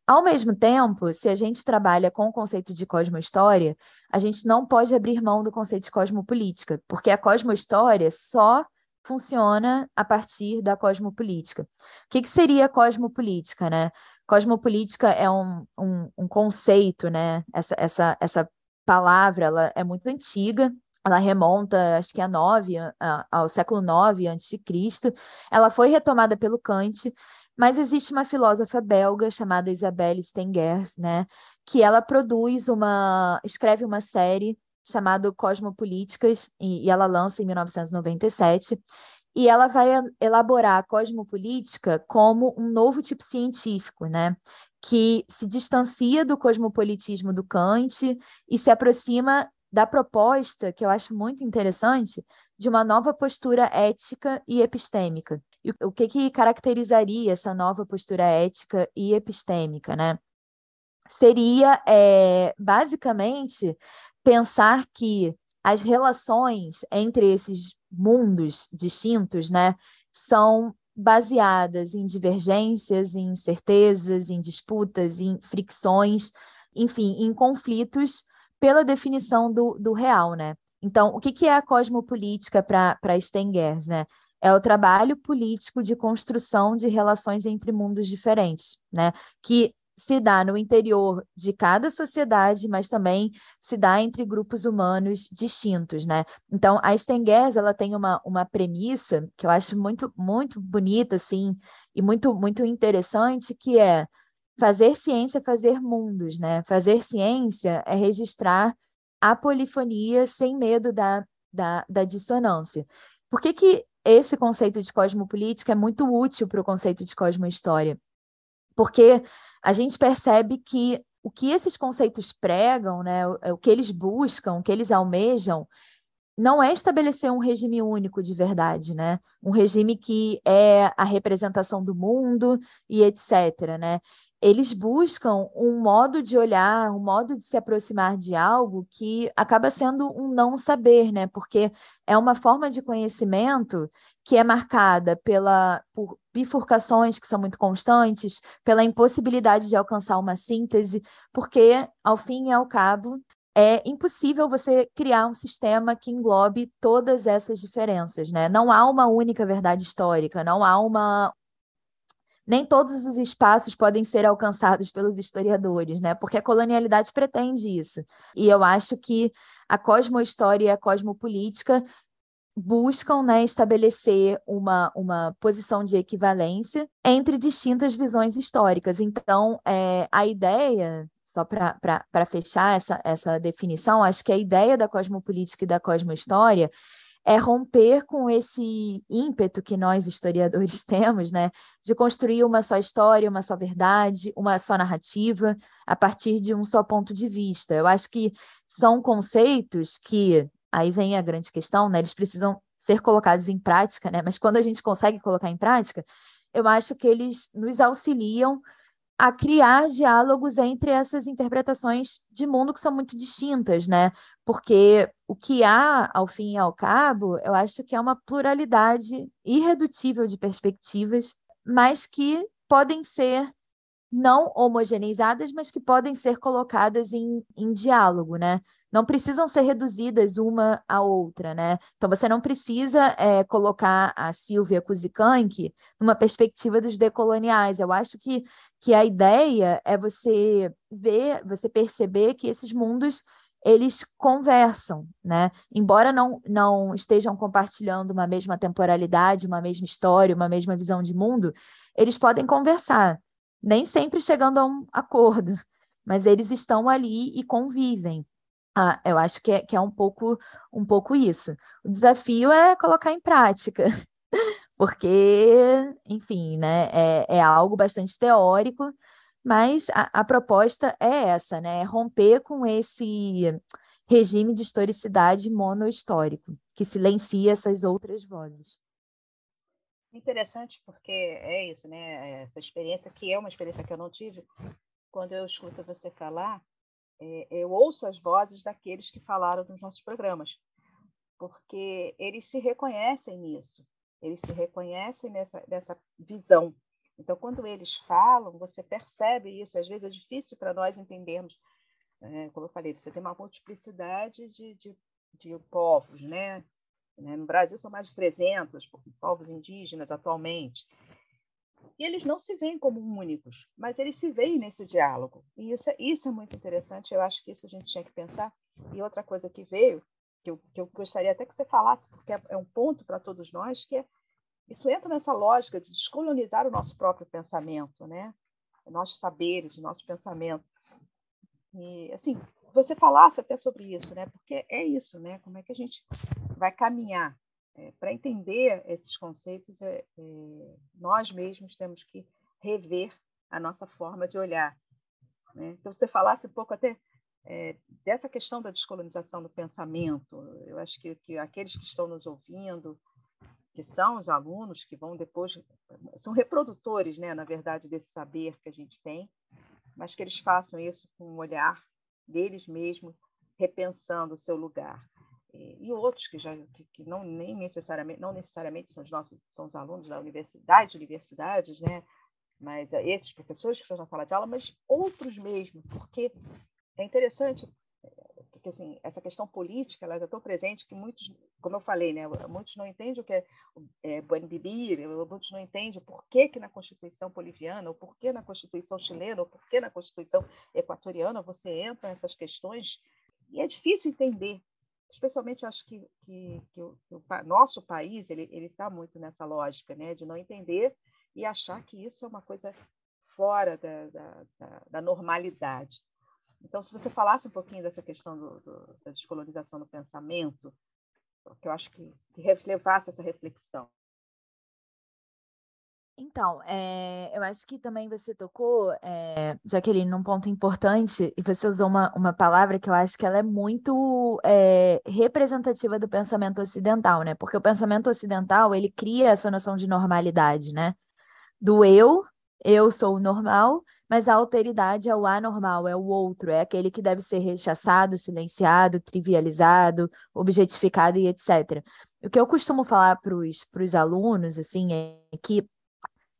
Ao mesmo tempo, se a gente trabalha com o conceito de cosmohistória, a gente não pode abrir mão do conceito de cosmopolítica, porque a cosmohistória só funciona a partir da cosmopolítica. O que, que seria cosmopolítica, né? Cosmopolítica é um, um, um conceito, né? Essa, essa, essa palavra ela é muito antiga, ela remonta, acho que a 9, ao século 9 a.C. Ela foi retomada pelo Kant, mas existe uma filósofa belga chamada Isabelle Stengers, né, que ela produz uma, escreve uma série chamada Cosmopolíticas e, e ela lança em 1997. E ela vai elaborar a cosmopolítica como um novo tipo científico, né? que se distancia do cosmopolitismo do Kant e se aproxima da proposta, que eu acho muito interessante, de uma nova postura ética e epistêmica. E o que, que caracterizaria essa nova postura ética e epistêmica, né? Seria, é, basicamente, pensar que as relações entre esses mundos distintos, né, são baseadas em divergências, em incertezas, em disputas, em fricções, enfim, em conflitos pela definição do, do real, né? Então, o que, que é a cosmopolítica para Stengers, né? É o trabalho político de construção de relações entre mundos diferentes, né? Que se dá no interior de cada sociedade, mas também se dá entre grupos humanos distintos, né? Então, a Stengers, ela tem uma, uma premissa que eu acho muito, muito bonita, assim, e muito, muito interessante, que é Fazer ciência é fazer mundos, né? Fazer ciência é registrar a polifonia sem medo da, da, da dissonância. Por que, que esse conceito de cosmopolítica é muito útil para o conceito de cosmohistória? Porque a gente percebe que o que esses conceitos pregam, né, o, o que eles buscam, o que eles almejam, não é estabelecer um regime único de verdade, né? Um regime que é a representação do mundo e etc, né? Eles buscam um modo de olhar, um modo de se aproximar de algo que acaba sendo um não saber, né? Porque é uma forma de conhecimento que é marcada pela por bifurcações que são muito constantes, pela impossibilidade de alcançar uma síntese, porque ao fim e ao cabo é impossível você criar um sistema que englobe todas essas diferenças, né? Não há uma única verdade histórica, não há uma nem todos os espaços podem ser alcançados pelos historiadores, né? Porque a colonialidade pretende isso. E eu acho que a cosmohistória e a cosmopolítica buscam né, estabelecer uma, uma posição de equivalência entre distintas visões históricas. Então, é, a ideia, só para fechar essa, essa definição, acho que a ideia da cosmopolítica e da cosmohistória é romper com esse ímpeto que nós historiadores temos, né, de construir uma só história, uma só verdade, uma só narrativa a partir de um só ponto de vista. Eu acho que são conceitos que aí vem a grande questão, né, eles precisam ser colocados em prática, né, mas quando a gente consegue colocar em prática, eu acho que eles nos auxiliam a criar diálogos entre essas interpretações de mundo que são muito distintas, né? Porque o que há, ao fim e ao cabo, eu acho que é uma pluralidade irredutível de perspectivas, mas que podem ser não homogeneizadas, mas que podem ser colocadas em, em diálogo, né? Não precisam ser reduzidas uma à outra, né? Então você não precisa é, colocar a Silvia Kuzikank numa perspectiva dos decoloniais. Eu acho que, que a ideia é você ver, você perceber que esses mundos eles conversam, né? Embora não, não estejam compartilhando uma mesma temporalidade, uma mesma história, uma mesma visão de mundo, eles podem conversar nem sempre chegando a um acordo, mas eles estão ali e convivem. Ah, eu acho que é, que é um pouco um pouco isso. O desafio é colocar em prática, porque, enfim, né, é, é algo bastante teórico, mas a, a proposta é essa, né? É romper com esse regime de historicidade monohistórico, que silencia essas outras vozes. Interessante porque é isso, né? Essa experiência que é uma experiência que eu não tive. Quando eu escuto você falar, eu ouço as vozes daqueles que falaram nos nossos programas, porque eles se reconhecem nisso, eles se reconhecem nessa, nessa visão. Então, quando eles falam, você percebe isso. Às vezes é difícil para nós entendermos. É, como eu falei, você tem uma multiplicidade de, de, de povos, né? Né? No Brasil são mais de 300 povos indígenas atualmente. E eles não se veem como únicos, mas eles se veem nesse diálogo. E isso, é, isso é muito interessante. Eu acho que isso a gente tinha que pensar E outra coisa que veio, que eu, que eu gostaria até que você falasse, porque é, é um ponto para todos nós, que é, isso entra nessa lógica de descolonizar o nosso próprio pensamento, né? nossos saberes, nosso pensamento. E, assim, você falasse até sobre isso, né? Porque é isso, né? Como é que a gente vai caminhar é, para entender esses conceitos? É, é, nós mesmos temos que rever a nossa forma de olhar. Né? Então, você falasse um pouco até é, dessa questão da descolonização do pensamento. Eu acho que, que aqueles que estão nos ouvindo, que são os alunos que vão depois, são reprodutores, né, na verdade, desse saber que a gente tem, mas que eles façam isso com um olhar deles mesmos, repensando o seu lugar. E, outros que já que, que, não nem necessariamente não necessariamente são os nossos são os alunos da universidade, universidades, né? Mas eh, esses professores que estão na sala de aula, mas outros mesmo, porque é interessante porque assim essa questão política ela é tão presente que muitos como eu falei né muitos não entendem o que é, é muitos não entendem o porquê que na constituição boliviana o porquê na constituição chilena o porquê na constituição equatoriana você entra nessas questões e é difícil entender especialmente acho que, que, que, o, o, nosso país ele está muito nessa lógica né de não entender e achar que isso é uma coisa fora da, da, da, da normalidade então, se você falasse um pouquinho dessa questão do, do, da descolonização do pensamento, que eu acho que, que levasse essa reflexão. Então, é, eu acho que também você tocou, é, Jaqueline, num ponto importante, e você usou uma, uma palavra que eu acho que ela é muito é, representativa do pensamento ocidental, né? Porque o pensamento ocidental, ele cria essa noção de normalidade, né? Do eu, eu sou o normal, mas a alteridade é o anormal, é o outro, é aquele que deve ser rechaçado, silenciado, trivializado, objetificado e etc. O que eu costumo falar para os alunos, assim, é que,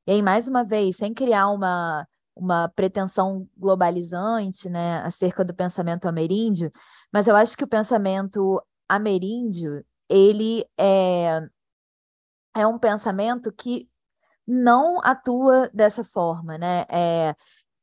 e aí, mais uma vez, sem criar uma, uma pretensão globalizante, né, acerca do pensamento ameríndio, mas eu acho que o pensamento ameríndio, ele é, é um pensamento que não atua dessa forma, né? É,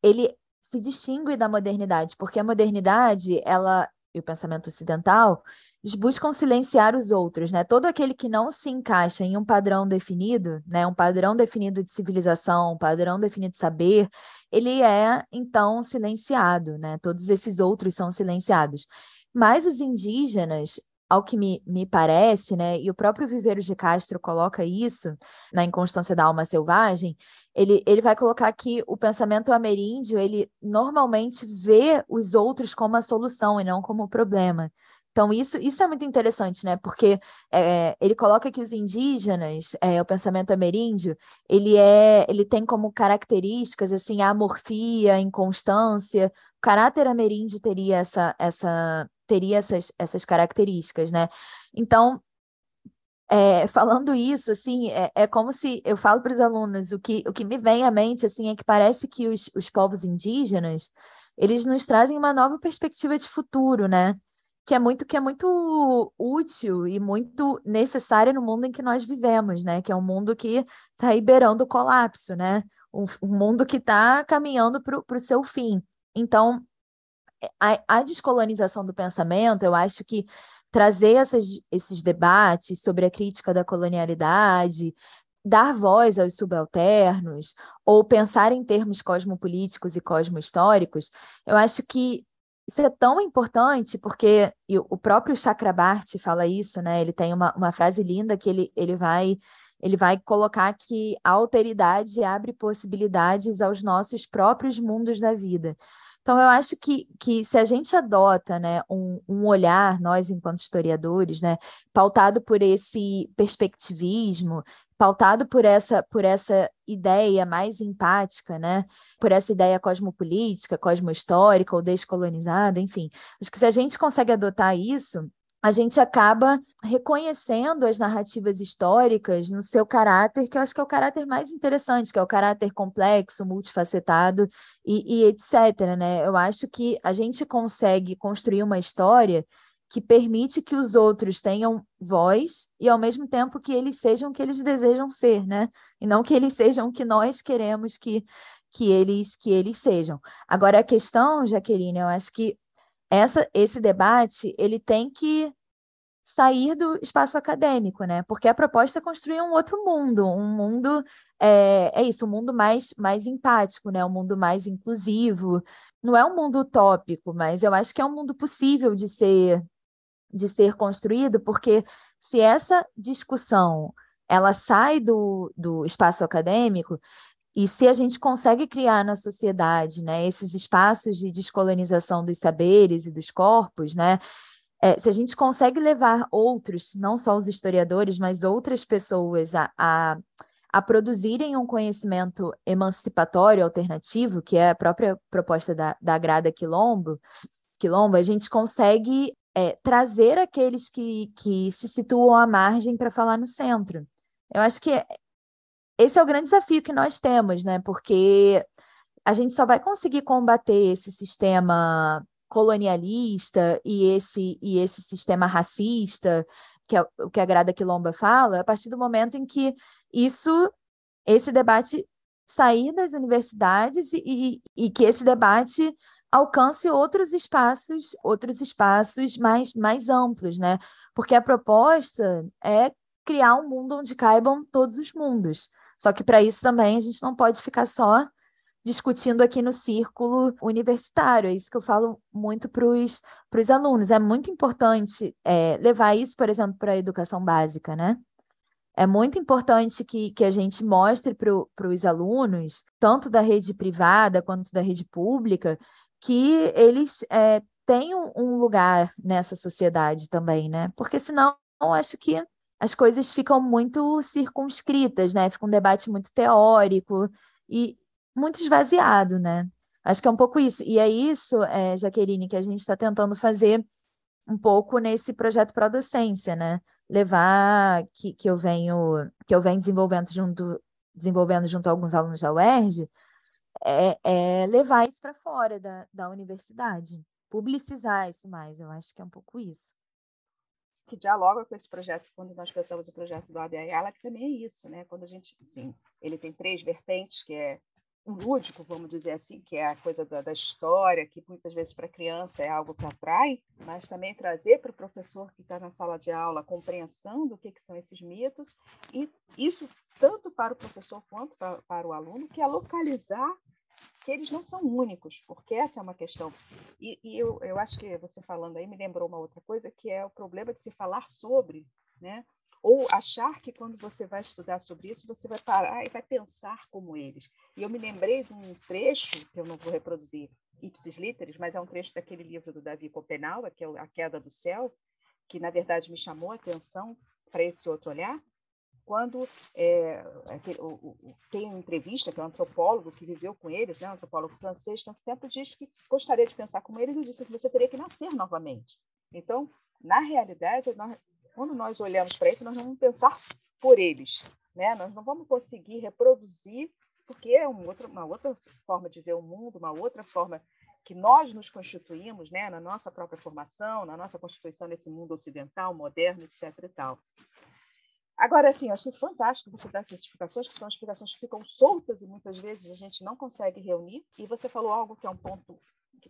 ele se distingue da modernidade, porque a modernidade, ela e o pensamento ocidental, eles buscam silenciar os outros, né? Todo aquele que não se encaixa em um padrão definido, né, um padrão definido de civilização, um padrão definido de saber, ele é então silenciado, né? Todos esses outros são silenciados. Mas os indígenas, ao que me, me parece, né, e o próprio Viveiros de Castro coloca isso na Inconstância da Alma Selvagem, ele, ele vai colocar que o pensamento ameríndio, ele normalmente vê os outros como a solução e não como o problema. Então, isso, isso é muito interessante, né? Porque é, ele coloca que os indígenas, é, o pensamento ameríndio, ele, é, ele tem como características, assim, a amorfia, a inconstância. O caráter ameríndio teria essa, essa teria essas, essas características, né? Então, é, falando isso, assim, é, é, como se eu falo para os alunos, o que, o que me vem à mente, assim, é que parece que os, os povos indígenas, eles nos trazem uma nova perspectiva de futuro, né? Que é muito, que é muito útil e muito necessária no mundo em que nós vivemos, né? Que é um mundo que está beirando o colapso, né? Um, um mundo que está caminhando para o seu fim. Então, a, a descolonização do pensamento, eu acho que trazer essas, esses debates sobre a crítica da colonialidade, dar voz aos subalternos, ou pensar em termos cosmopolíticos e cosmohistóricos, eu acho que isso é tão importante porque o próprio Chakrabarti fala isso, né? Ele tem uma, uma frase linda que ele, ele vai ele vai colocar que a alteridade abre possibilidades aos nossos próprios mundos da vida. Então, eu acho que, que se a gente adota né, um, um olhar, nós enquanto historiadores, né, pautado por esse perspectivismo, pautado por essa, por essa ideia mais empática, né? por essa ideia cosmopolítica, cosmohistórica ou descolonizada, enfim. Acho que se a gente consegue adotar isso, a gente acaba reconhecendo as narrativas históricas no seu caráter, que eu acho que é o caráter mais interessante, que é o caráter complexo, multifacetado e, e etc. Né? Eu acho que a gente consegue construir uma história que permite que os outros tenham voz e ao mesmo tempo que eles sejam o que eles desejam ser, né? E não que eles sejam o que nós queremos que, que eles que eles sejam. Agora a questão, Jaqueline, eu acho que essa, esse debate ele tem que sair do espaço acadêmico, né? Porque a proposta é construir um outro mundo, um mundo é, é isso, um mundo mais, mais empático, né? Um mundo mais inclusivo. Não é um mundo utópico, mas eu acho que é um mundo possível de ser de ser construído, porque se essa discussão ela sai do, do espaço acadêmico, e se a gente consegue criar na sociedade né, esses espaços de descolonização dos saberes e dos corpos, né, é, se a gente consegue levar outros, não só os historiadores, mas outras pessoas a, a, a, produzirem um conhecimento emancipatório alternativo, que é a própria proposta da, da Grada Quilombo, Quilombo, a gente consegue é, trazer aqueles que, que se situam à margem para falar no centro. Eu acho que esse é o grande desafio que nós temos, né? Porque a gente só vai conseguir combater esse sistema colonialista e esse, e esse sistema racista, que é o que a Grada Quilomba fala, a partir do momento em que isso, esse debate sair das universidades e, e, e que esse debate alcance outros espaços, outros espaços mais, mais amplos, né? Porque a proposta é criar um mundo onde caibam todos os mundos. Só que para isso também a gente não pode ficar só discutindo aqui no círculo universitário. É isso que eu falo muito para os alunos. É muito importante é, levar isso, por exemplo, para a educação básica, né? É muito importante que, que a gente mostre para os alunos, tanto da rede privada quanto da rede pública, que eles é, tenham um lugar nessa sociedade também, né? Porque senão eu acho que as coisas ficam muito circunscritas, né? Fica um debate muito teórico e muito esvaziado, né? Acho que é um pouco isso. E é isso, é, Jaqueline, que a gente está tentando fazer um pouco nesse projeto Docência, né? Levar que, que eu venho que eu venho desenvolvendo junto desenvolvendo junto a alguns alunos da UERJ, é, é levar isso para fora da, da universidade, publicizar isso mais. Eu acho que é um pouco isso que dialoga com esse projeto, quando nós pensamos no projeto do ADA que também é isso, né? Quando a gente, sim, ele tem três vertentes, que é um lúdico, vamos dizer assim, que é a coisa da, da história, que muitas vezes para a criança é algo que atrai, mas também trazer para o professor que está na sala de aula a compreensão do que, que são esses mitos, e isso tanto para o professor quanto para, para o aluno, que é localizar que eles não são únicos, porque essa é uma questão. E, e eu, eu acho que você falando aí me lembrou uma outra coisa, que é o problema de se falar sobre, né? ou achar que quando você vai estudar sobre isso, você vai parar e vai pensar como eles. E eu me lembrei de um trecho, que eu não vou reproduzir ipsis literis, mas é um trecho daquele livro do Davi Copenau, que é A Queda do Céu, que na verdade me chamou a atenção para esse outro olhar, quando é, tem uma entrevista, que é um antropólogo que viveu com eles, né, um antropólogo francês, tanto tempo, diz que gostaria de pensar como eles e disse assim, você teria que nascer novamente. Então, na realidade, nós, quando nós olhamos para isso, nós não vamos pensar por eles, né? nós não vamos conseguir reproduzir, porque é um outro, uma outra forma de ver o mundo, uma outra forma que nós nos constituímos né, na nossa própria formação, na nossa constituição nesse mundo ocidental, moderno, etc. E tal. Agora, assim, eu achei fantástico você dar essas explicações, que são explicações que ficam soltas e muitas vezes a gente não consegue reunir. E você falou algo que é um ponto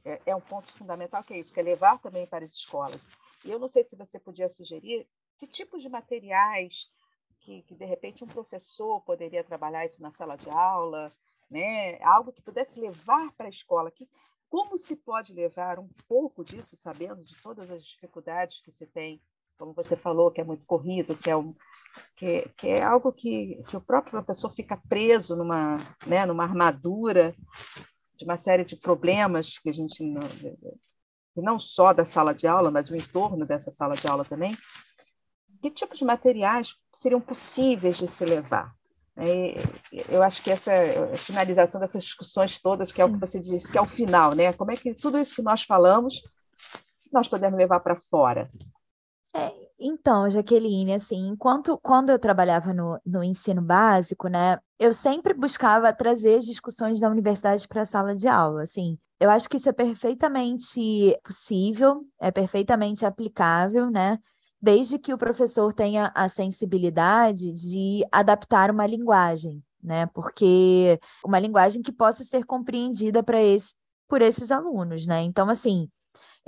é, é um ponto fundamental, que é isso, que é levar também para as escolas. E eu não sei se você podia sugerir que tipo de materiais que, que de repente um professor poderia trabalhar isso na sala de aula, né? Algo que pudesse levar para a escola. Que, como se pode levar um pouco disso, sabendo de todas as dificuldades que se tem como você falou, que é muito corrido, que é, um, que, que é algo que, que o próprio professor fica preso numa, né, numa armadura de uma série de problemas que a gente não, não só da sala de aula, mas o entorno dessa sala de aula também. Que tipo de materiais seriam possíveis de se levar? Eu acho que essa finalização dessas discussões todas, que é o que você disse, que é o final, né? Como é que tudo isso que nós falamos nós podemos levar para fora? Então, Jaqueline, assim, enquanto quando eu trabalhava no, no ensino básico, né, eu sempre buscava trazer as discussões da universidade para a sala de aula, assim. Eu acho que isso é perfeitamente possível, é perfeitamente aplicável, né? Desde que o professor tenha a sensibilidade de adaptar uma linguagem, né? Porque uma linguagem que possa ser compreendida para esse, por esses alunos, né? Então, assim,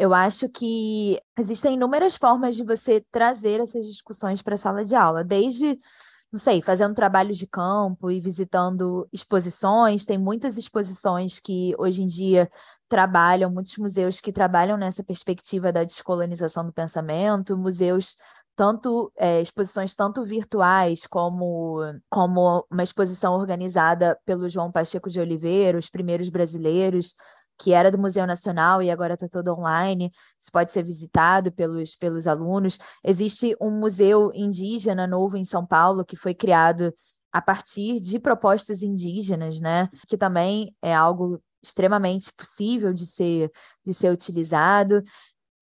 Eu acho que existem inúmeras formas de você trazer essas discussões para a sala de aula, desde não sei, fazendo trabalhos de campo e visitando exposições. Tem muitas exposições que hoje em dia trabalham, muitos museus que trabalham nessa perspectiva da descolonização do pensamento, museus tanto é, exposições tanto virtuais como como uma exposição organizada pelo João Pacheco de Oliveira, os primeiros brasileiros, que era do Museu Nacional e agora está todo online. Isso pode ser visitado pelos, pelos alunos. Existe um museu indígena novo em São Paulo que foi criado a partir de propostas indígenas, né? Que também é algo extremamente possível de ser, de ser utilizado.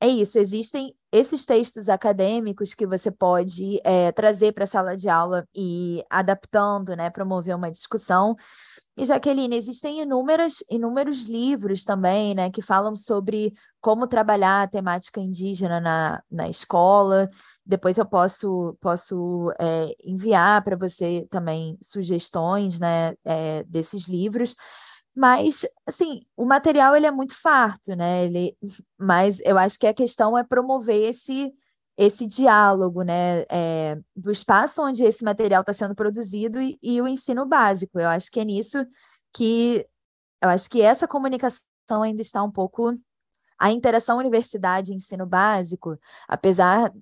É isso, existem esses textos acadêmicos que você pode é, trazer para a sala de aula e adaptando, né, promover uma discussão. E Jaqueline, existem inúmeras, inúmeros livros também, né, que falam sobre como trabalhar a temática indígena na, na escola. Depois eu posso, posso é, enviar para você também sugestões, né, é, desses livros. Mas, assim, o material ele é muito farto, né? Ele, mas eu acho que a questão é promover esse, esse diálogo, né? É, do espaço onde esse material está sendo produzido e, e, o ensino básico. Eu acho que é nisso que eu acho que essa comunicação ainda está um pouco a interação universidade ensino básico, apesar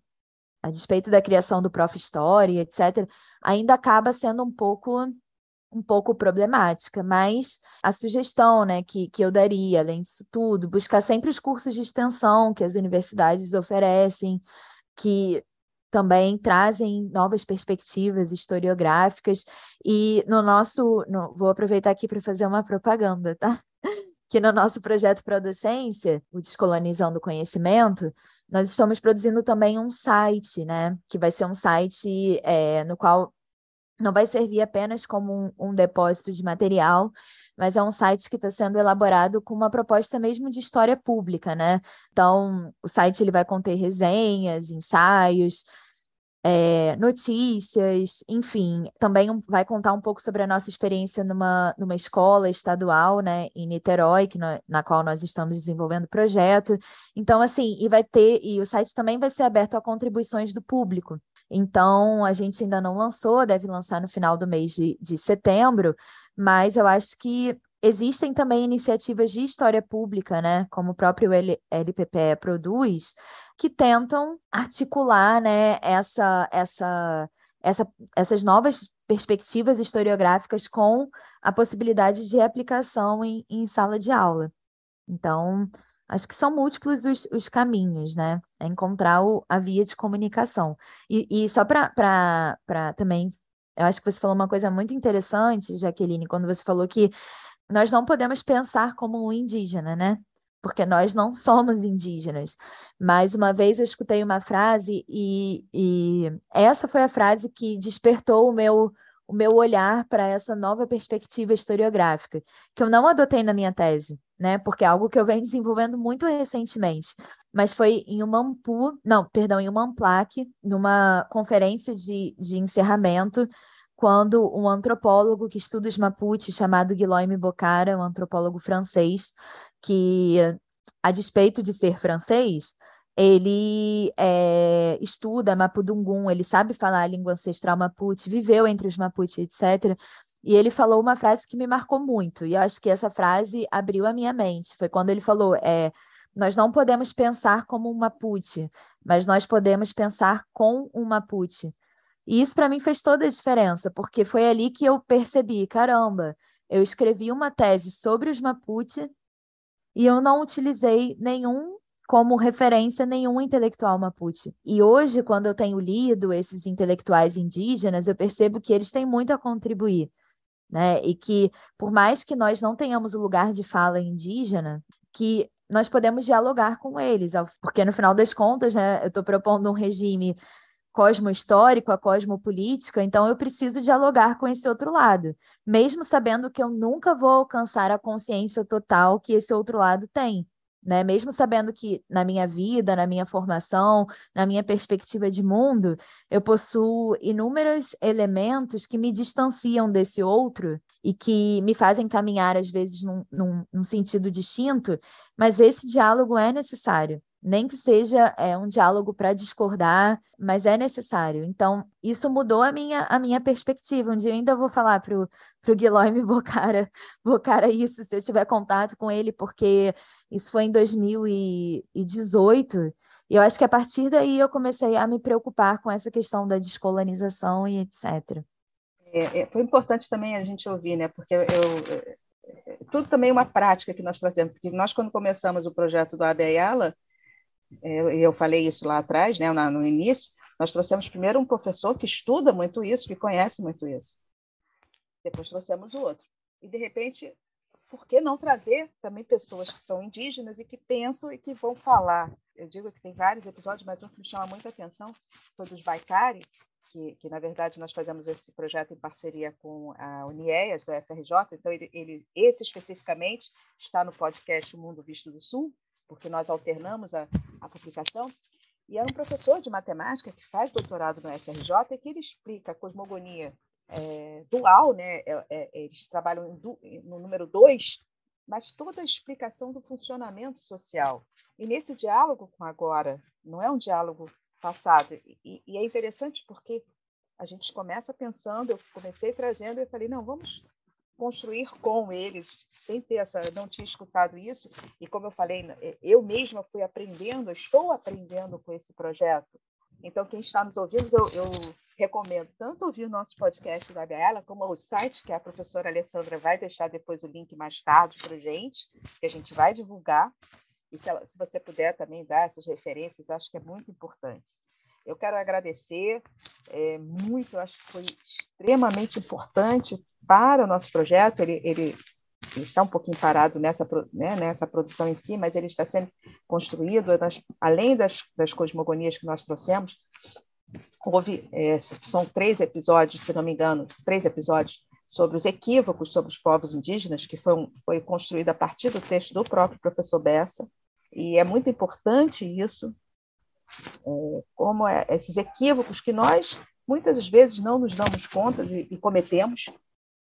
a despeito da criação do Prof Story, etc, ainda acaba sendo um pouco um pouco problemática, mas a sugestão né, que, que eu daria, além disso tudo, buscar sempre os cursos de extensão que as universidades oferecem, que também trazem novas perspectivas historiográficas, e no nosso, no, vou aproveitar aqui para fazer uma propaganda, tá? Que no nosso projeto para a docência, o Descolonizando o Conhecimento, nós estamos produzindo também um site, né? Que vai ser um site é, no qual não vai servir apenas como um, um depósito de material, mas é um site que está sendo elaborado com uma proposta mesmo de história pública, né? Então, o site ele vai conter resenhas, ensaios, é, notícias, enfim, também vai contar um pouco sobre a nossa experiência numa, numa escola estadual, né, em Niterói, que na, na qual nós estamos desenvolvendo o projeto. Então, assim, e vai ter, e o site também vai ser aberto a contribuições do público. Então, a gente ainda não lançou, deve lançar no final do mês de, de setembro, mas eu acho que existem também iniciativas de história pública, né, como o próprio LPPE produz, que tentam articular, né, essa, essa, essa, essas novas perspectivas historiográficas com a possibilidade de aplicação em, em sala de aula. Então, Acho que são múltiplos os, os caminhos, né? É encontrar o, a via de comunicação. E, e só para também, eu acho que você falou uma coisa muito interessante, Jaqueline, quando você falou que nós não podemos pensar como um indígena, né? Porque nós não somos indígenas. Mais uma vez eu escutei uma frase e, e essa foi a frase que despertou o meu o meu olhar para essa nova perspectiva historiográfica, que eu não adotei na minha tese, né? Porque é algo que eu venho desenvolvendo muito recentemente. Mas foi em uma Ampu, não, perdão, em uma Amplac, numa conferência de, de encerramento, quando um antropólogo que estuda os Mapuche, chamado Guilherme Bocara, um antropólogo francês, que, a despeito de ser francês, ele é, estuda Mapudungun, ele sabe falar a língua ancestral Mapuche, viveu entre os Mapuche, etc. E ele falou uma frase que me marcou muito, e eu acho que essa frase abriu a minha mente. Foi quando ele falou: é, Nós não podemos pensar como um Mapuche, mas nós podemos pensar com um Mapuche. E isso para mim fez toda a diferença, porque foi ali que eu percebi: caramba, eu escrevi uma tese sobre os Mapuche e eu não utilizei nenhum como referência nenhum intelectual mapuche. E hoje, quando eu tenho lido esses intelectuais indígenas, eu percebo que eles têm muito a contribuir. Né? E que, por mais que nós não tenhamos o lugar de fala indígena, que nós podemos dialogar com eles, porque no final das contas, né, eu estou propondo um regime cosmo-histórico, a cosmopolítica, então eu preciso dialogar com esse outro lado, mesmo sabendo que eu nunca vou alcançar a consciência total que esse outro lado tem né? Mesmo sabendo que na minha vida, na minha formação, na minha perspectiva de mundo, eu possuo inúmeros elementos que me distanciam desse outro e que me fazem caminhar, às vezes, num, num, num sentido distinto, mas esse diálogo é necessário nem que seja é, um diálogo para discordar, mas é necessário. Então, isso mudou a minha, a minha perspectiva. Um dia eu ainda vou falar para o Guilherme Bocara, Bocara isso, se eu tiver contato com ele, porque isso foi em 2018, e eu acho que a partir daí eu comecei a me preocupar com essa questão da descolonização e etc. É, é, foi importante também a gente ouvir, né? Porque eu, é, tudo também é uma prática que nós trazemos, porque nós, quando começamos o projeto do Abeala, é, eu falei isso lá atrás, né, no início, nós trouxemos primeiro um professor que estuda muito isso, que conhece muito isso. Depois trouxemos o outro. E, de repente, por que não trazer também pessoas que são indígenas e que pensam e que vão falar? Eu digo que tem vários episódios, mas um que me chama muita atenção foi dos Baikari, que, que, na verdade nós fazemos esse projeto em parceria com a Unieias da FRJ, então ele, ele, esse especificamente está no podcast O Mundo Visto do Sul, porque nós alternamos a, a publicação, e é um professor de matemática que faz doutorado no FRJ e que ele explica a cosmogonia é, dual, né? É, é, eles trabalham no número 2, mas toda a explicação do funcionamento social. E nesse diálogo com agora, não é um diálogo passado, e, e é interessante porque a gente começa pensando, eu comecei trazendo, e falei, não, vamos construir com eles, sem ter essa, não tinha escutado isso, e como eu falei, é, eu mesma fui aprendendo, estou aprendendo com esse projeto. Então, quem está nos ouvindo, eu, eu recomendo tanto ouvir o nosso podcast da Gaela, como o site que a professora Alessandra vai deixar depois o link mais tarde para gente, que a gente vai divulgar. E se, ela, se você puder também dar essas referências, acho que é muito importante. Eu quero agradecer é, muito, acho que foi extremamente importante para o nosso projeto. Ele, ele, ele está um pouquinho parado nessa, né, nessa produção em si, mas ele está sendo construído, além das, das cosmogonias que nós trouxemos. Houve, é, são três episódios, se não me engano, três episódios sobre os equívocos sobre os povos indígenas, que foi, um, foi construído a partir do texto do próprio professor Bessa, e é muito importante isso, é, como é, esses equívocos que nós muitas vezes não nos damos conta e, e cometemos.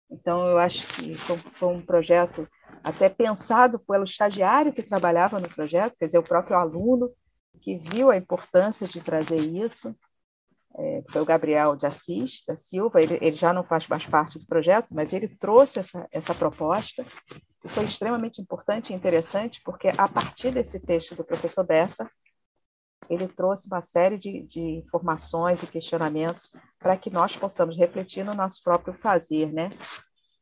Então, eu acho que foi, foi, um projeto até pensado pelo estagiário que trabalhava no projeto, quer dizer, o próprio aluno que viu a importância de trazer isso. É, foi o Gabriel de Assis da Silva, ele, ele, já não faz mais parte do projeto, mas ele trouxe essa, essa proposta e foi extremamente importante e interessante, porque a partir desse texto do professor Bessa, ele trouxe uma série de, de informações e questionamentos para que nós possamos refletir no nosso próprio fazer, né?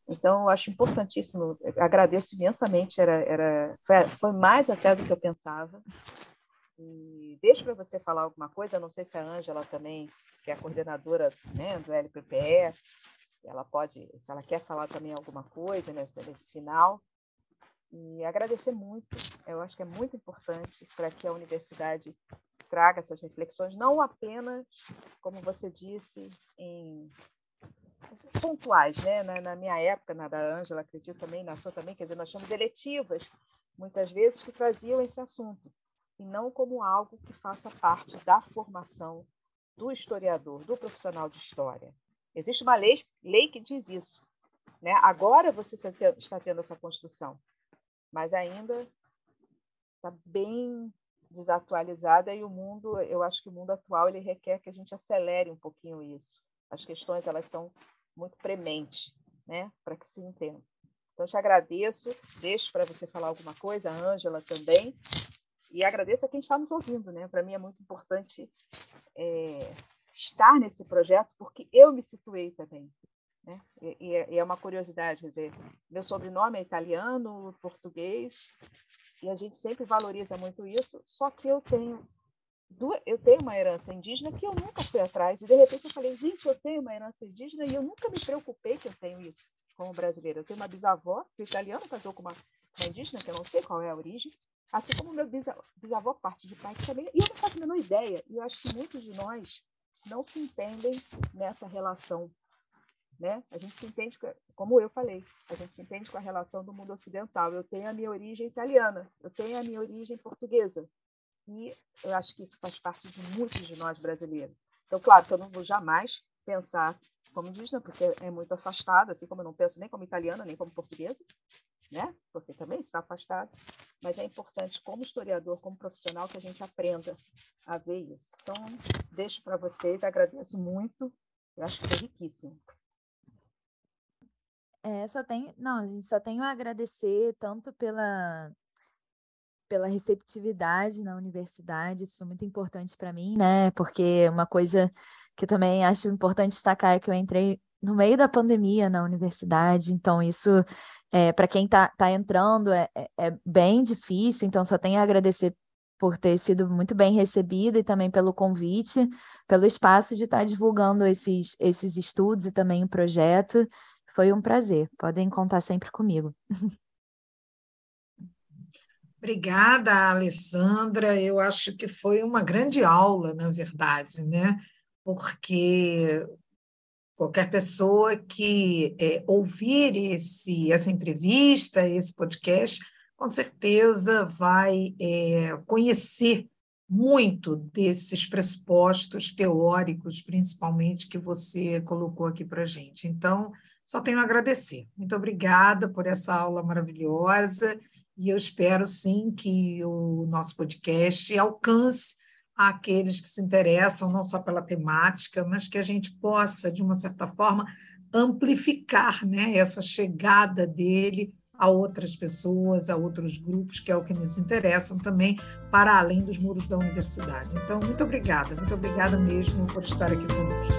Então, eu acho importantíssimo, agradeço imensamente, era, era, foi, foi mais até do que eu pensava. E deixo para você falar alguma coisa, não sei se a Ângela também, que é a coordenadora né, do LPPE, ela pode, se ela quer falar também alguma coisa nesse, nesse final. E agradecer muito, eu acho que é muito importante para que a universidade traga essas reflexões, não apenas, como você disse, em pontuais, né? Na, na minha época, na da Ângela, acredito também, na sua também, quer dizer, nós tínhamos eletivas, muitas vezes, que traziam esse assunto, e não como algo que faça parte da formação do historiador, do profissional de história. Existe uma lei, lei que diz isso. Né? Agora você tá está tendo essa construção, mas ainda está bem desatualizada e o mundo, eu acho que o mundo atual ele requer que a gente acelere um pouquinho isso. As questões elas são muito prementes, né, para que se entenda. Então, te agradeço, deixo para você falar alguma coisa, a Ângela também, e agradeço a quem está nos ouvindo, né? Para mim é muito importante é, estar nesse projeto, porque eu me situei também. Né? E, e, é uma curiosidade, quer dizer, meu sobrenome é italiano, português, e a gente sempre valoriza muito isso, só que eu tenho eu tenho uma herança indígena que eu nunca fui atrás, e de repente eu falei, gente, eu tenho uma herança indígena e eu nunca me preocupei que eu tenho isso como brasileira. Eu tenho uma bisavó, que é italiana, casou com uma, uma indígena, que eu não sei qual é a origem, assim como meu bisavô, parte de pai também, e eu não faço a menor ideia, e eu acho que muitos de nós não se entendem nessa relação né? A gente se entende, como eu falei, a gente se entende com a relação do mundo ocidental. Eu tenho a minha origem italiana, eu tenho a minha origem portuguesa. E eu acho que isso faz parte de muitos de nós brasileiros. Então, claro que eu não vou jamais pensar como indígena, porque é muito afastada, assim como eu não penso nem como italiana, nem como portuguesa, né? Porque também está afastado. Mas é importante, como historiador, como profissional, que a gente aprenda a ver isso. Então, deixo para vocês, agradeço muito, eu acho que foi riquíssimo. É, só tenho, não, a gente só tenho a agradecer tanto pela pela receptividade na universidade, isso foi muito importante para mim, né? Porque uma coisa que eu também acho importante destacar é que eu entrei no meio da pandemia na universidade, então isso é, para quem está tá entrando é, é, é bem difícil, então só tenho a agradecer por ter sido muito bem recebida e também pelo convite, pelo espaço de estar tá divulgando esses, esses estudos e também o projeto. Foi um prazer. Podem contar sempre comigo. Obrigada, Alessandra. Eu acho que foi uma grande aula, na verdade, né? Porque qualquer pessoa que é, ouvir esse, essa entrevista, esse podcast, com certeza vai é, conhecer muito desses pressupostos teóricos, principalmente, que você colocou aqui para a gente. Então, só tenho a agradecer. Muito obrigada por essa aula maravilhosa e eu espero sim que o nosso podcast alcance aqueles que se interessam não só pela temática, mas que a gente possa, de uma certa forma, amplificar né, essa chegada dele a outras pessoas, a outros grupos, que é o que nos interessam também, para além dos muros da universidade. Então, muito obrigada, muito obrigada mesmo por estar aqui conosco.